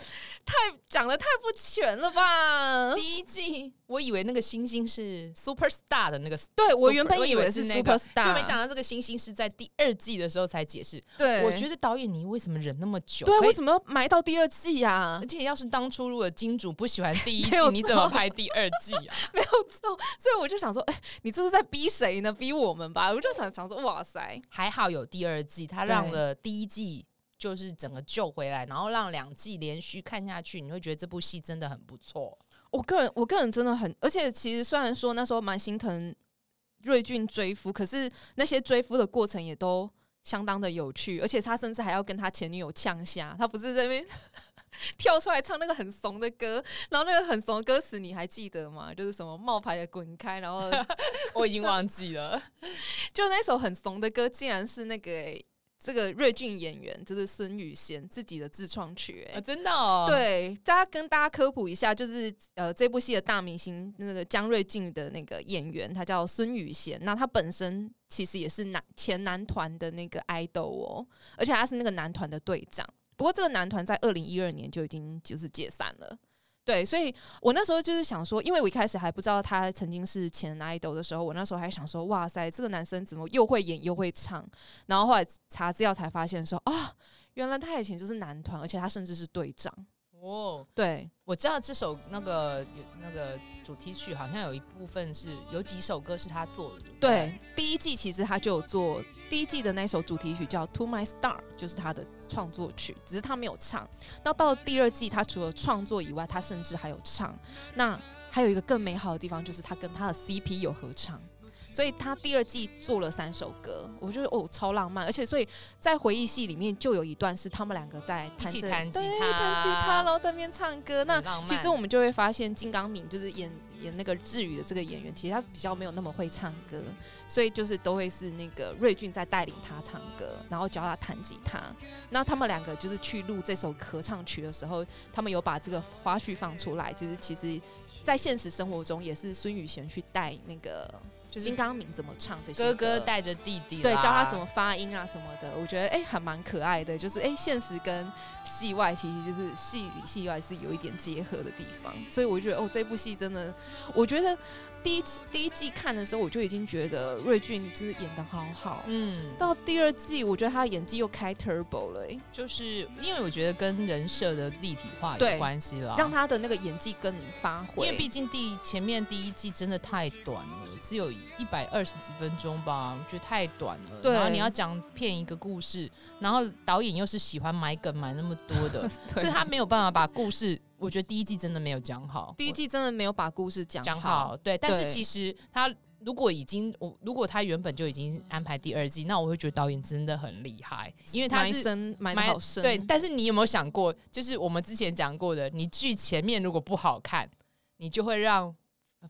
太讲的太不全了吧？第一季我以为那个星星是 super star 的那个，对我原本以为是 super star，就没想到这个星星是在第二季的时候才解释。对，我觉得导演你为什么忍那么久？对，为什么要埋到第二季啊？而且要是当初如果金主不喜欢第一季，[laughs] 你怎么拍第二季啊？[laughs] 没有错。所以我就想说，哎、欸，你这是在逼谁呢？逼我们吧？我就想想说，哇塞，还好有第二季，他让了第一季就是整个救回来，然后让两季连续看下去，你会觉得这部戏真的很不错。我个人，我个人真的很，而且其实虽然说那时候蛮心疼瑞俊追夫，可是那些追夫的过程也都相当的有趣，而且他甚至还要跟他前女友呛下，他不是在那边。[laughs] 跳出来唱那个很怂的歌，然后那个很怂的歌词你还记得吗？就是什么冒牌的滚开，然后 [laughs] 我已经 [laughs] 忘记了。就那首很怂的歌，竟然是那个、欸、这个瑞俊演员，就是孙宇贤自己的自创曲、欸，哎、啊，真的哦。对，大家跟大家科普一下，就是呃这部戏的大明星那个江瑞俊的那个演员，他叫孙宇贤，那他本身其实也是男前男团的那个 idol 哦，而且他是那个男团的队长。不过这个男团在二零一二年就已经就是解散了，对，所以我那时候就是想说，因为我一开始还不知道他曾经是前 idol 的时候，我那时候还想说，哇塞，这个男生怎么又会演又会唱？然后后来查资料才发现说，啊，原来他以前就是男团，而且他甚至是队长。哦，对，我知道这首那个有那个主题曲，好像有一部分是有几首歌是他做的。对，第一季其实他就有做第一季的那首主题曲叫《To My Star》，就是他的创作曲，只是他没有唱。那到了第二季，他除了创作以外，他甚至还有唱。那还有一个更美好的地方，就是他跟他的 CP 有合唱。所以他第二季做了三首歌，我觉得哦超浪漫，而且所以在回忆戏里面就有一段是他们两个在弹吉他，弹吉他，然后在那边唱歌。那其实我们就会发现金刚敏就是演演那个日语的这个演员，其实他比较没有那么会唱歌，所以就是都会是那个瑞俊在带领他唱歌，然后教他弹吉他。那他们两个就是去录这首合唱曲的时候，他们有把这个花絮放出来，就是其实，在现实生活中也是孙宇璇去带那个。就是金刚鸣怎么唱这些歌？哥哥带着弟弟，对，教他怎么发音啊什么的。我觉得哎、欸，还蛮可爱的。就是哎、欸，现实跟戏外其实就是戏里戏外是有一点结合的地方。所以我觉得哦，这部戏真的，我觉得。第一季第一季看的时候，我就已经觉得瑞俊就是演的好好。嗯，到第二季，我觉得他的演技又开 turbo 了、欸，就是因为我觉得跟人设的立体化有关系了，让他的那个演技更发挥。因为毕竟第前面第一季真的太短了，只有一百二十几分钟吧，我觉得太短了。对，然后你要讲骗一个故事，然后导演又是喜欢买梗买那么多的，[laughs] 所以他没有办法把故事。我觉得第一季真的没有讲好，第一季真的没有把故事讲讲好。对，但是其实他如果已经我如果他原本就已经安排第二季，那我会觉得导演真的很厉害，因为他是深埋得好深。对，但是你有没有想过，就是我们之前讲过的，你剧前面如果不好看，你就会让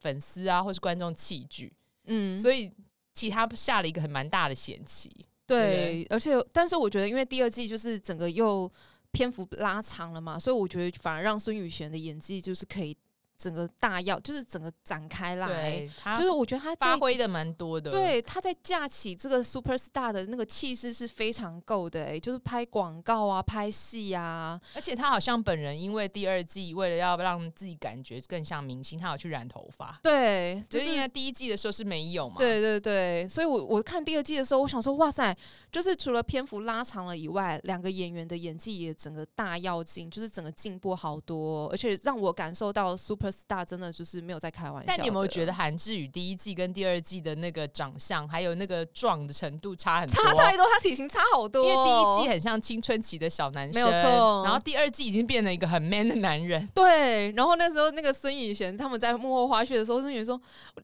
粉丝啊或是观众弃剧。嗯，所以其实他下了一个很蛮大的险棋。对，而且但是我觉得，因为第二季就是整个又。篇幅拉长了嘛，所以我觉得反而让孙宇璇的演技就是可以。整个大要就是整个展开来，就是我觉得他发挥的蛮多的。对，他在架起这个 super star 的那个气势是非常够的，哎，就是拍广告啊、拍戏啊，而且他好像本人因为第二季为了要让自己感觉更像明星，他有去染头发。对，就是因为第一季的时候是没有嘛。对对对，所以我我看第二季的时候，我想说，哇塞，就是除了篇幅拉长了以外，两个演员的演技也整个大要进，就是整个进步好多，而且让我感受到 super。大真的就是没有在开玩笑。但你有没有觉得韩志宇第一季跟第二季的那个长相，还有那个壮的程度差很多？差太多，他体型差好多。因为第一季很像青春期的小男生，没有错。然后第二季已经变成一个很 man 的男人。对。然后那时候那个孙宇贤他们在幕后花絮的时候，孙宇璇说：“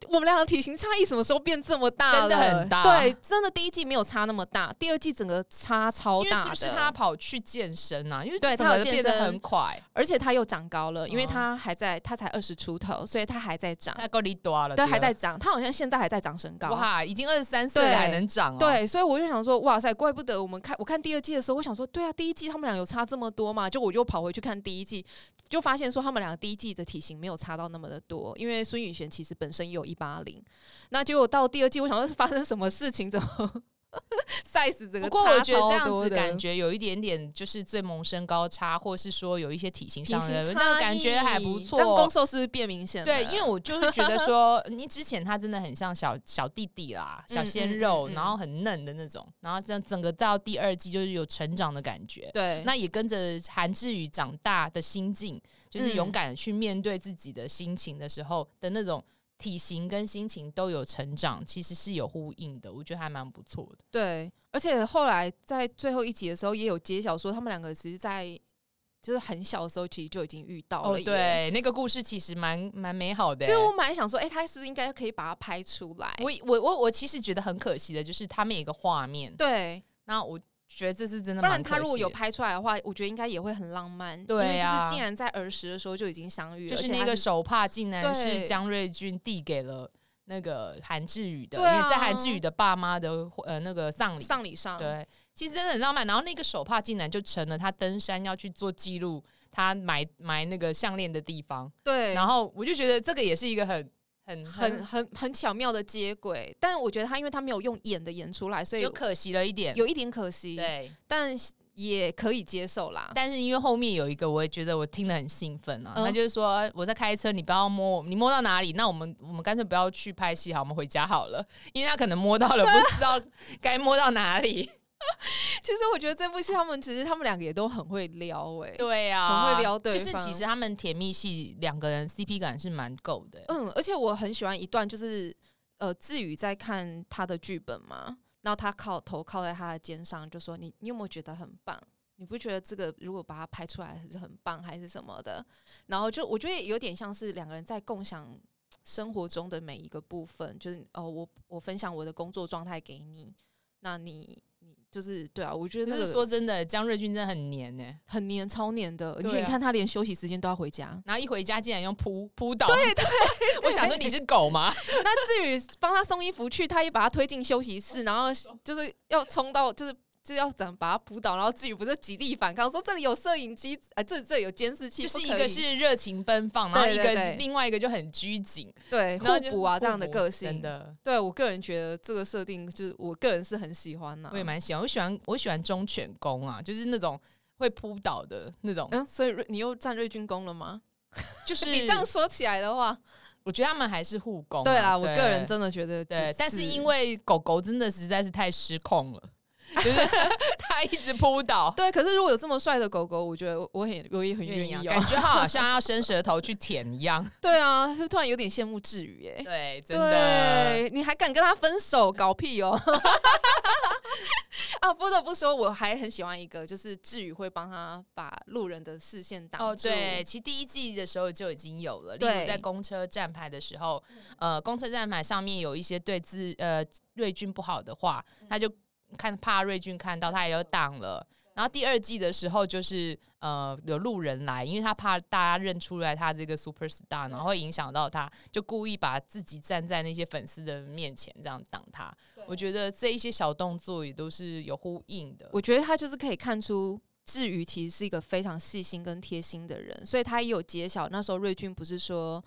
我们两个体型差异什么时候变这么大？真的很大。对，真的第一季没有差那么大，第二季整个差超大。是不是他跑去健身啊？因为对他变得很快，而且他又长高了，因为他还在，他才二十出头。”所以他还在长，他够力多了，对，还在长。他好像现在还在长身高，哇，已经二十三岁了还能长哦。对，所以我就想说，哇塞，怪不得我们看我看第二季的时候，我想说，对啊，第一季他们俩有差这么多嘛？就我就跑回去看第一季，就发现说他们两个第一季的体型没有差到那么的多，因为孙宇璇其实本身也有一八零，那结果到第二季，我想说是发生什么事情？怎么 [laughs] size 这个，不过我觉得这样子感觉有一点点就是最萌身高差，或是说有一些体型上的这样感觉还不错。攻受是不是变明显？对，因为我就是觉得说，你之前他真的很像小小弟弟啦，小鲜肉，然后很嫩的那种，然后这样整个到第二季就是有成长的感觉。对，那也跟着韩志宇长大的心境，就是勇敢的去面对自己的心情的时候的那种。体型跟心情都有成长，其实是有呼应的，我觉得还蛮不错的。对，而且后来在最后一集的时候也有揭晓说，他们两个其实，在就是很小的时候其实就已经遇到了。哦，对，那个故事其实蛮蛮美好的。所以我蛮想说，哎、欸，他是不是应该可以把它拍出来？我我我我其实觉得很可惜的，就是他们有一个画面。对，那我。觉得这是真的，不然他如果有拍出来的话，我觉得应该也会很浪漫。对啊，就是竟然在儿时的时候就已经相遇了，就是那个手帕竟然是江瑞君递给了那个韩志宇的，因为在韩志宇的爸妈的呃那个丧礼丧礼上，对，其实真的很浪漫。然后那个手帕竟然就成了他登山要去做记录，他埋埋那个项链的地方。对，然后我就觉得这个也是一个很。很很很很巧妙的接轨，但是我觉得他因为他没有用演的演出来，所以就可惜了一点，有一点可惜。对，但也可以接受啦。但是因为后面有一个，我也觉得我听了很兴奋啊。那、嗯、就是说我在开车，你不要摸我，你摸到哪里，那我们我们干脆不要去拍戏好，我们回家好了。因为他可能摸到了，不知道 [laughs] 该摸到哪里。[laughs] 其实我觉得这部戏他们其实他们两个也都很会撩哎、欸，对呀、啊，很会撩对。就是其实他们甜蜜戏两个人 CP 感是蛮够的、欸。嗯，而且我很喜欢一段，就是呃，志宇在看他的剧本嘛，然后他靠头靠在他的肩上，就说你你有没有觉得很棒？你不觉得这个如果把它拍出来还是很棒，还是什么的？然后就我觉得有点像是两个人在共享生活中的每一个部分，就是哦，我我分享我的工作状态给你，那你。就是对啊，我觉得那个说真的，江瑞军真的很黏呢、欸，很黏，超黏的。而且、啊、你看他连休息时间都要回家，然后一回家竟然用扑扑倒。对对，[laughs] 我想说你是狗吗？[laughs] 那至于帮他送衣服去，他也把他推进休息室，[laughs] 然后就是要冲到就是。就要怎么把他扑倒，然后至于不是极力反抗，说这里有摄影机，啊，这这里有监视器，就是一个是热情奔放，然后一个另外一个就很拘谨，对，互补啊这样的个性，真的，对我个人觉得这个设定就是我个人是很喜欢呐、啊，我也蛮喜欢，我喜欢我喜欢忠犬攻啊，就是那种会扑倒的那种，嗯，所以你又站瑞军攻了吗？就是 [laughs] 你这样说起来的话，我觉得他们还是互攻、啊，对啊，我个人真的觉得对，但是因为狗狗真的实在是太失控了。[laughs] 就是他一直扑倒，[laughs] 对。可是如果有这么帅的狗狗，我觉得我很我也很愿意养，感觉好像要伸舌头去舔一样。[laughs] 对啊，就突然有点羡慕志宇哎。对，真的，你还敢跟他分手，搞屁哦！啊，不得不说，我还很喜欢一个，就是志宇会帮他把路人的视线挡住。哦，对，其实第一季的时候就已经有了，例如在公车站牌的时候，呃，公车站牌上面有一些对自呃瑞军不好的话，他就。看怕瑞俊看到他也有挡了，然后第二季的时候就是呃有路人来，因为他怕大家认出来他这个 super star，然后会影响到他，就故意把自己站在那些粉丝的面前这样挡他。我觉得这一些小动作也都是有呼应的。我觉得他就是可以看出志宇其实是一个非常细心跟贴心的人，所以他也有揭晓。那时候瑞俊不是说。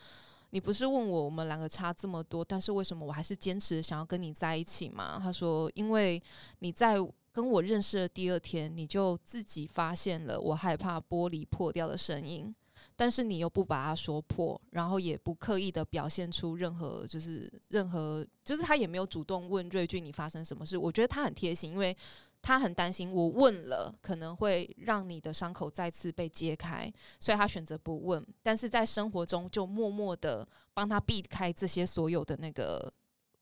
你不是问我我们两个差这么多，但是为什么我还是坚持想要跟你在一起吗？他说，因为你在跟我认识的第二天，你就自己发现了我害怕玻璃破掉的声音，但是你又不把它说破，然后也不刻意的表现出任何就是任何就是他也没有主动问瑞俊你发生什么事。我觉得他很贴心，因为。他很担心，我问了可能会让你的伤口再次被揭开，所以他选择不问。但是在生活中就默默的帮他避开这些所有的那个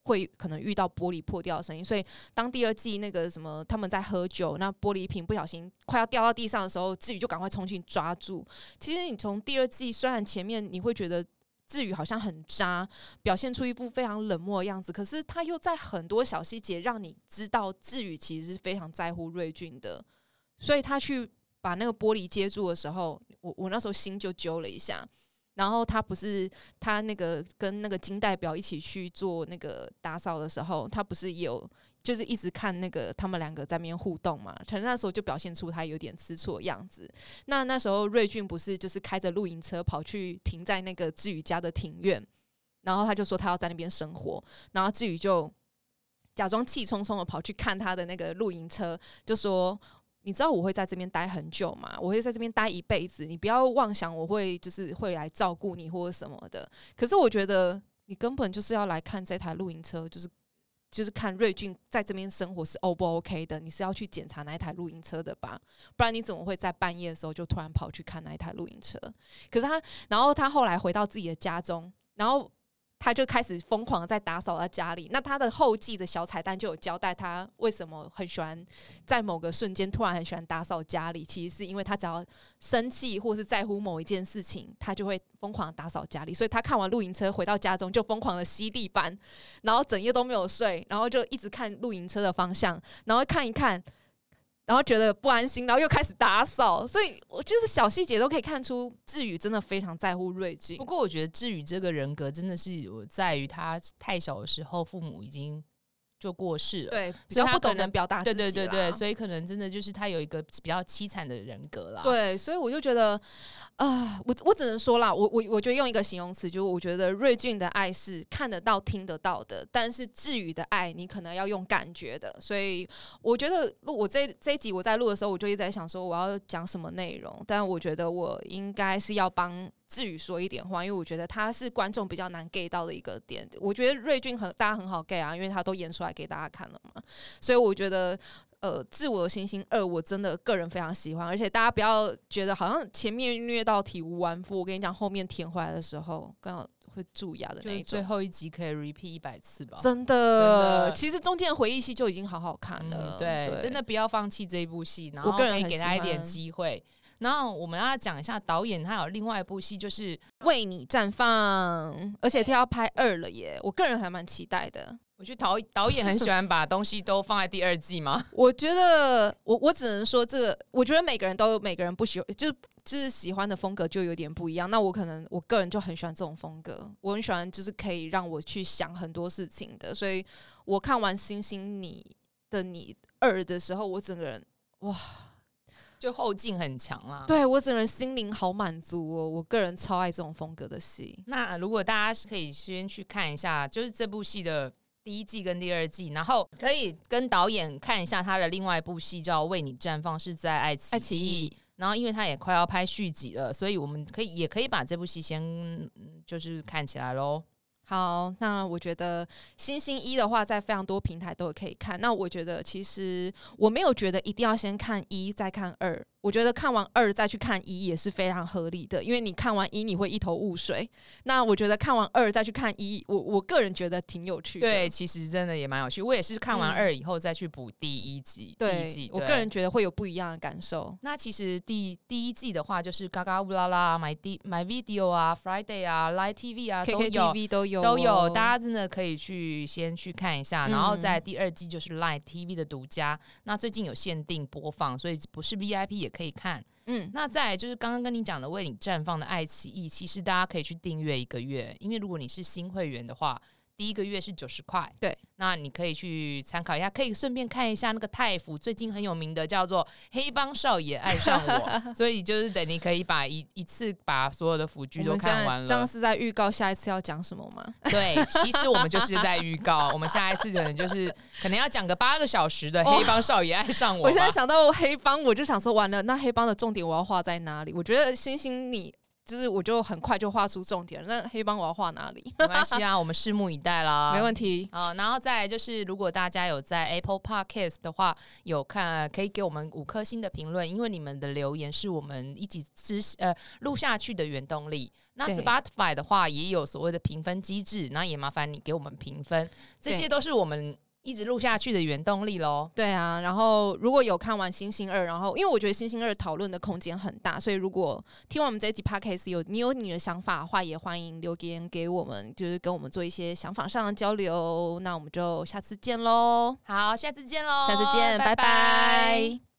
会可能遇到玻璃破掉的声音。所以当第二季那个什么他们在喝酒，那玻璃瓶不小心快要掉到地上的时候，志宇就赶快冲进抓住。其实你从第二季虽然前面你会觉得。志宇好像很渣，表现出一副非常冷漠的样子，可是他又在很多小细节让你知道志宇其实是非常在乎瑞俊的，所以他去把那个玻璃接住的时候，我我那时候心就揪了一下。然后他不是他那个跟那个金代表一起去做那个打扫的时候，他不是有。就是一直看那个他们两个在那边互动嘛，可能那时候就表现出他有点吃醋的样子。那那时候瑞俊不是就是开着露营车跑去停在那个志宇家的庭院，然后他就说他要在那边生活，然后志宇就假装气冲冲的跑去看他的那个露营车，就说：“你知道我会在这边待很久吗？我会在这边待一辈子，你不要妄想我会就是会来照顾你或者什么的。可是我觉得你根本就是要来看这台露营车，就是。”就是看瑞俊在这边生活是 O 不 OK 的，你是要去检查那一台露营车的吧？不然你怎么会在半夜的时候就突然跑去看那一台露营车？可是他，然后他后来回到自己的家中，然后。他就开始疯狂在打扫他家里。那他的后记的小彩蛋就有交代他为什么很喜欢在某个瞬间突然很喜欢打扫家里。其实是因为他只要生气或是在乎某一件事情，他就会疯狂打扫家里。所以他看完露营车回到家中就疯狂的吸地板，然后整夜都没有睡，然后就一直看露营车的方向，然后看一看。然后觉得不安心，然后又开始打扫，所以我就是小细节都可以看出志宇真的非常在乎瑞俊。不过我觉得志宇这个人格真的是有在于他太小的时候父母已经就过世了，对，比较不懂得表达，对对对对，所以可能真的就是他有一个比较凄惨的人格啦。对，所以我就觉得。啊，我我只能说啦，我我我觉得用一个形容词，就是我觉得瑞俊的爱是看得到、听得到的，但是志宇的爱你可能要用感觉的。所以我觉得录我这这一集我在录的时候，我就一直在想说我要讲什么内容，但我觉得我应该是要帮志宇说一点话，因为我觉得他是观众比较难 get 到的一个点。我觉得瑞俊很大家很好 get 啊，因为他都演出来给大家看了嘛，所以我觉得。呃，自我的星星二，我真的个人非常喜欢，而且大家不要觉得好像前面虐到体无完肤，我跟你讲，后面填回来的时候，刚好会蛀牙的那一种。最后一集可以 repeat 一百次吧？真的，其实中间的回忆戏就已经好好看了。嗯、对，对，真的不要放弃这一部戏，然后我个人可以给他一点机会。然后我们要讲一下导演，他有另外一部戏就是《为你绽放》，而且他要拍二了耶！我个人还蛮期待的。我觉得导导演很喜欢把东西都放在第二季吗？[laughs] 我觉得我我只能说这个，我觉得每个人都有每个人不喜欢，就就是喜欢的风格就有点不一样。那我可能我个人就很喜欢这种风格，我很喜欢就是可以让我去想很多事情的。所以我看完《星星你的你二》的时候，我整个人哇！就后劲很强啦，对，我整个人心灵好满足哦，我个人超爱这种风格的戏。那如果大家是可以先去看一下，就是这部戏的第一季跟第二季，然后可以跟导演看一下他的另外一部戏叫《为你绽放》，是在爱奇艺。爱奇艺。然后因为他也快要拍续集了，所以我们可以也可以把这部戏先就是看起来喽。好，那我觉得《星星一》的话，在非常多平台都可以看。那我觉得其实我没有觉得一定要先看一再看二。我觉得看完二再去看一也是非常合理的，因为你看完一你会一头雾水。那我觉得看完二再去看一，我我个人觉得挺有趣的。对，其实真的也蛮有趣。我也是看完二以后再去补第一集。对，第一季，我个人觉得会有不一样的感受。那其实第第一季的话，就是嘎嘎乌拉拉、My D My Video 啊、Friday 啊、Live TV 啊，KK TV 都有都有，大家真的可以去先去看一下。然后在第二季就是 Live TV 的独家。嗯、那最近有限定播放，所以不是 VIP 也可以看。嗯，那再来就是刚刚跟你讲的为你绽放的爱奇艺，其实大家可以去订阅一个月，因为如果你是新会员的话，第一个月是九十块。对。那你可以去参考一下，可以顺便看一下那个泰腐最近很有名的叫做《黑帮少爷爱上我》，[laughs] 所以就是等你可以把一一次把所有的腐剧都看完了。这样是在预告下一次要讲什么吗？对，其实我们就是在预告，我们下一次可能就是可能要讲个八个小时的《黑帮少爷爱上我》。我现在想到黑帮，我就想说完了，那黑帮的重点我要画在哪里？我觉得星星你。就是我就很快就画出重点了，那黑帮我要画哪里？没关系啊，我们拭目以待啦。[laughs] 没问题啊。然后再来就是，如果大家有在 Apple Podcast 的话，有看可以给我们五颗星的评论，因为你们的留言是我们一起支呃录下去的原动力。那 Spotify 的话也有所谓的评分机制，那也麻烦你给我们评分，这些都是我们。一直录下去的原动力喽。对啊，然后如果有看完《星星二》，然后因为我觉得《星星二》讨论的空间很大，所以如果听完我们这一集 Podcast 有你有你的想法的话，也欢迎留言给我们，就是跟我们做一些想法上的交流。那我们就下次见喽。好，下次见喽，下次见，拜拜。拜拜。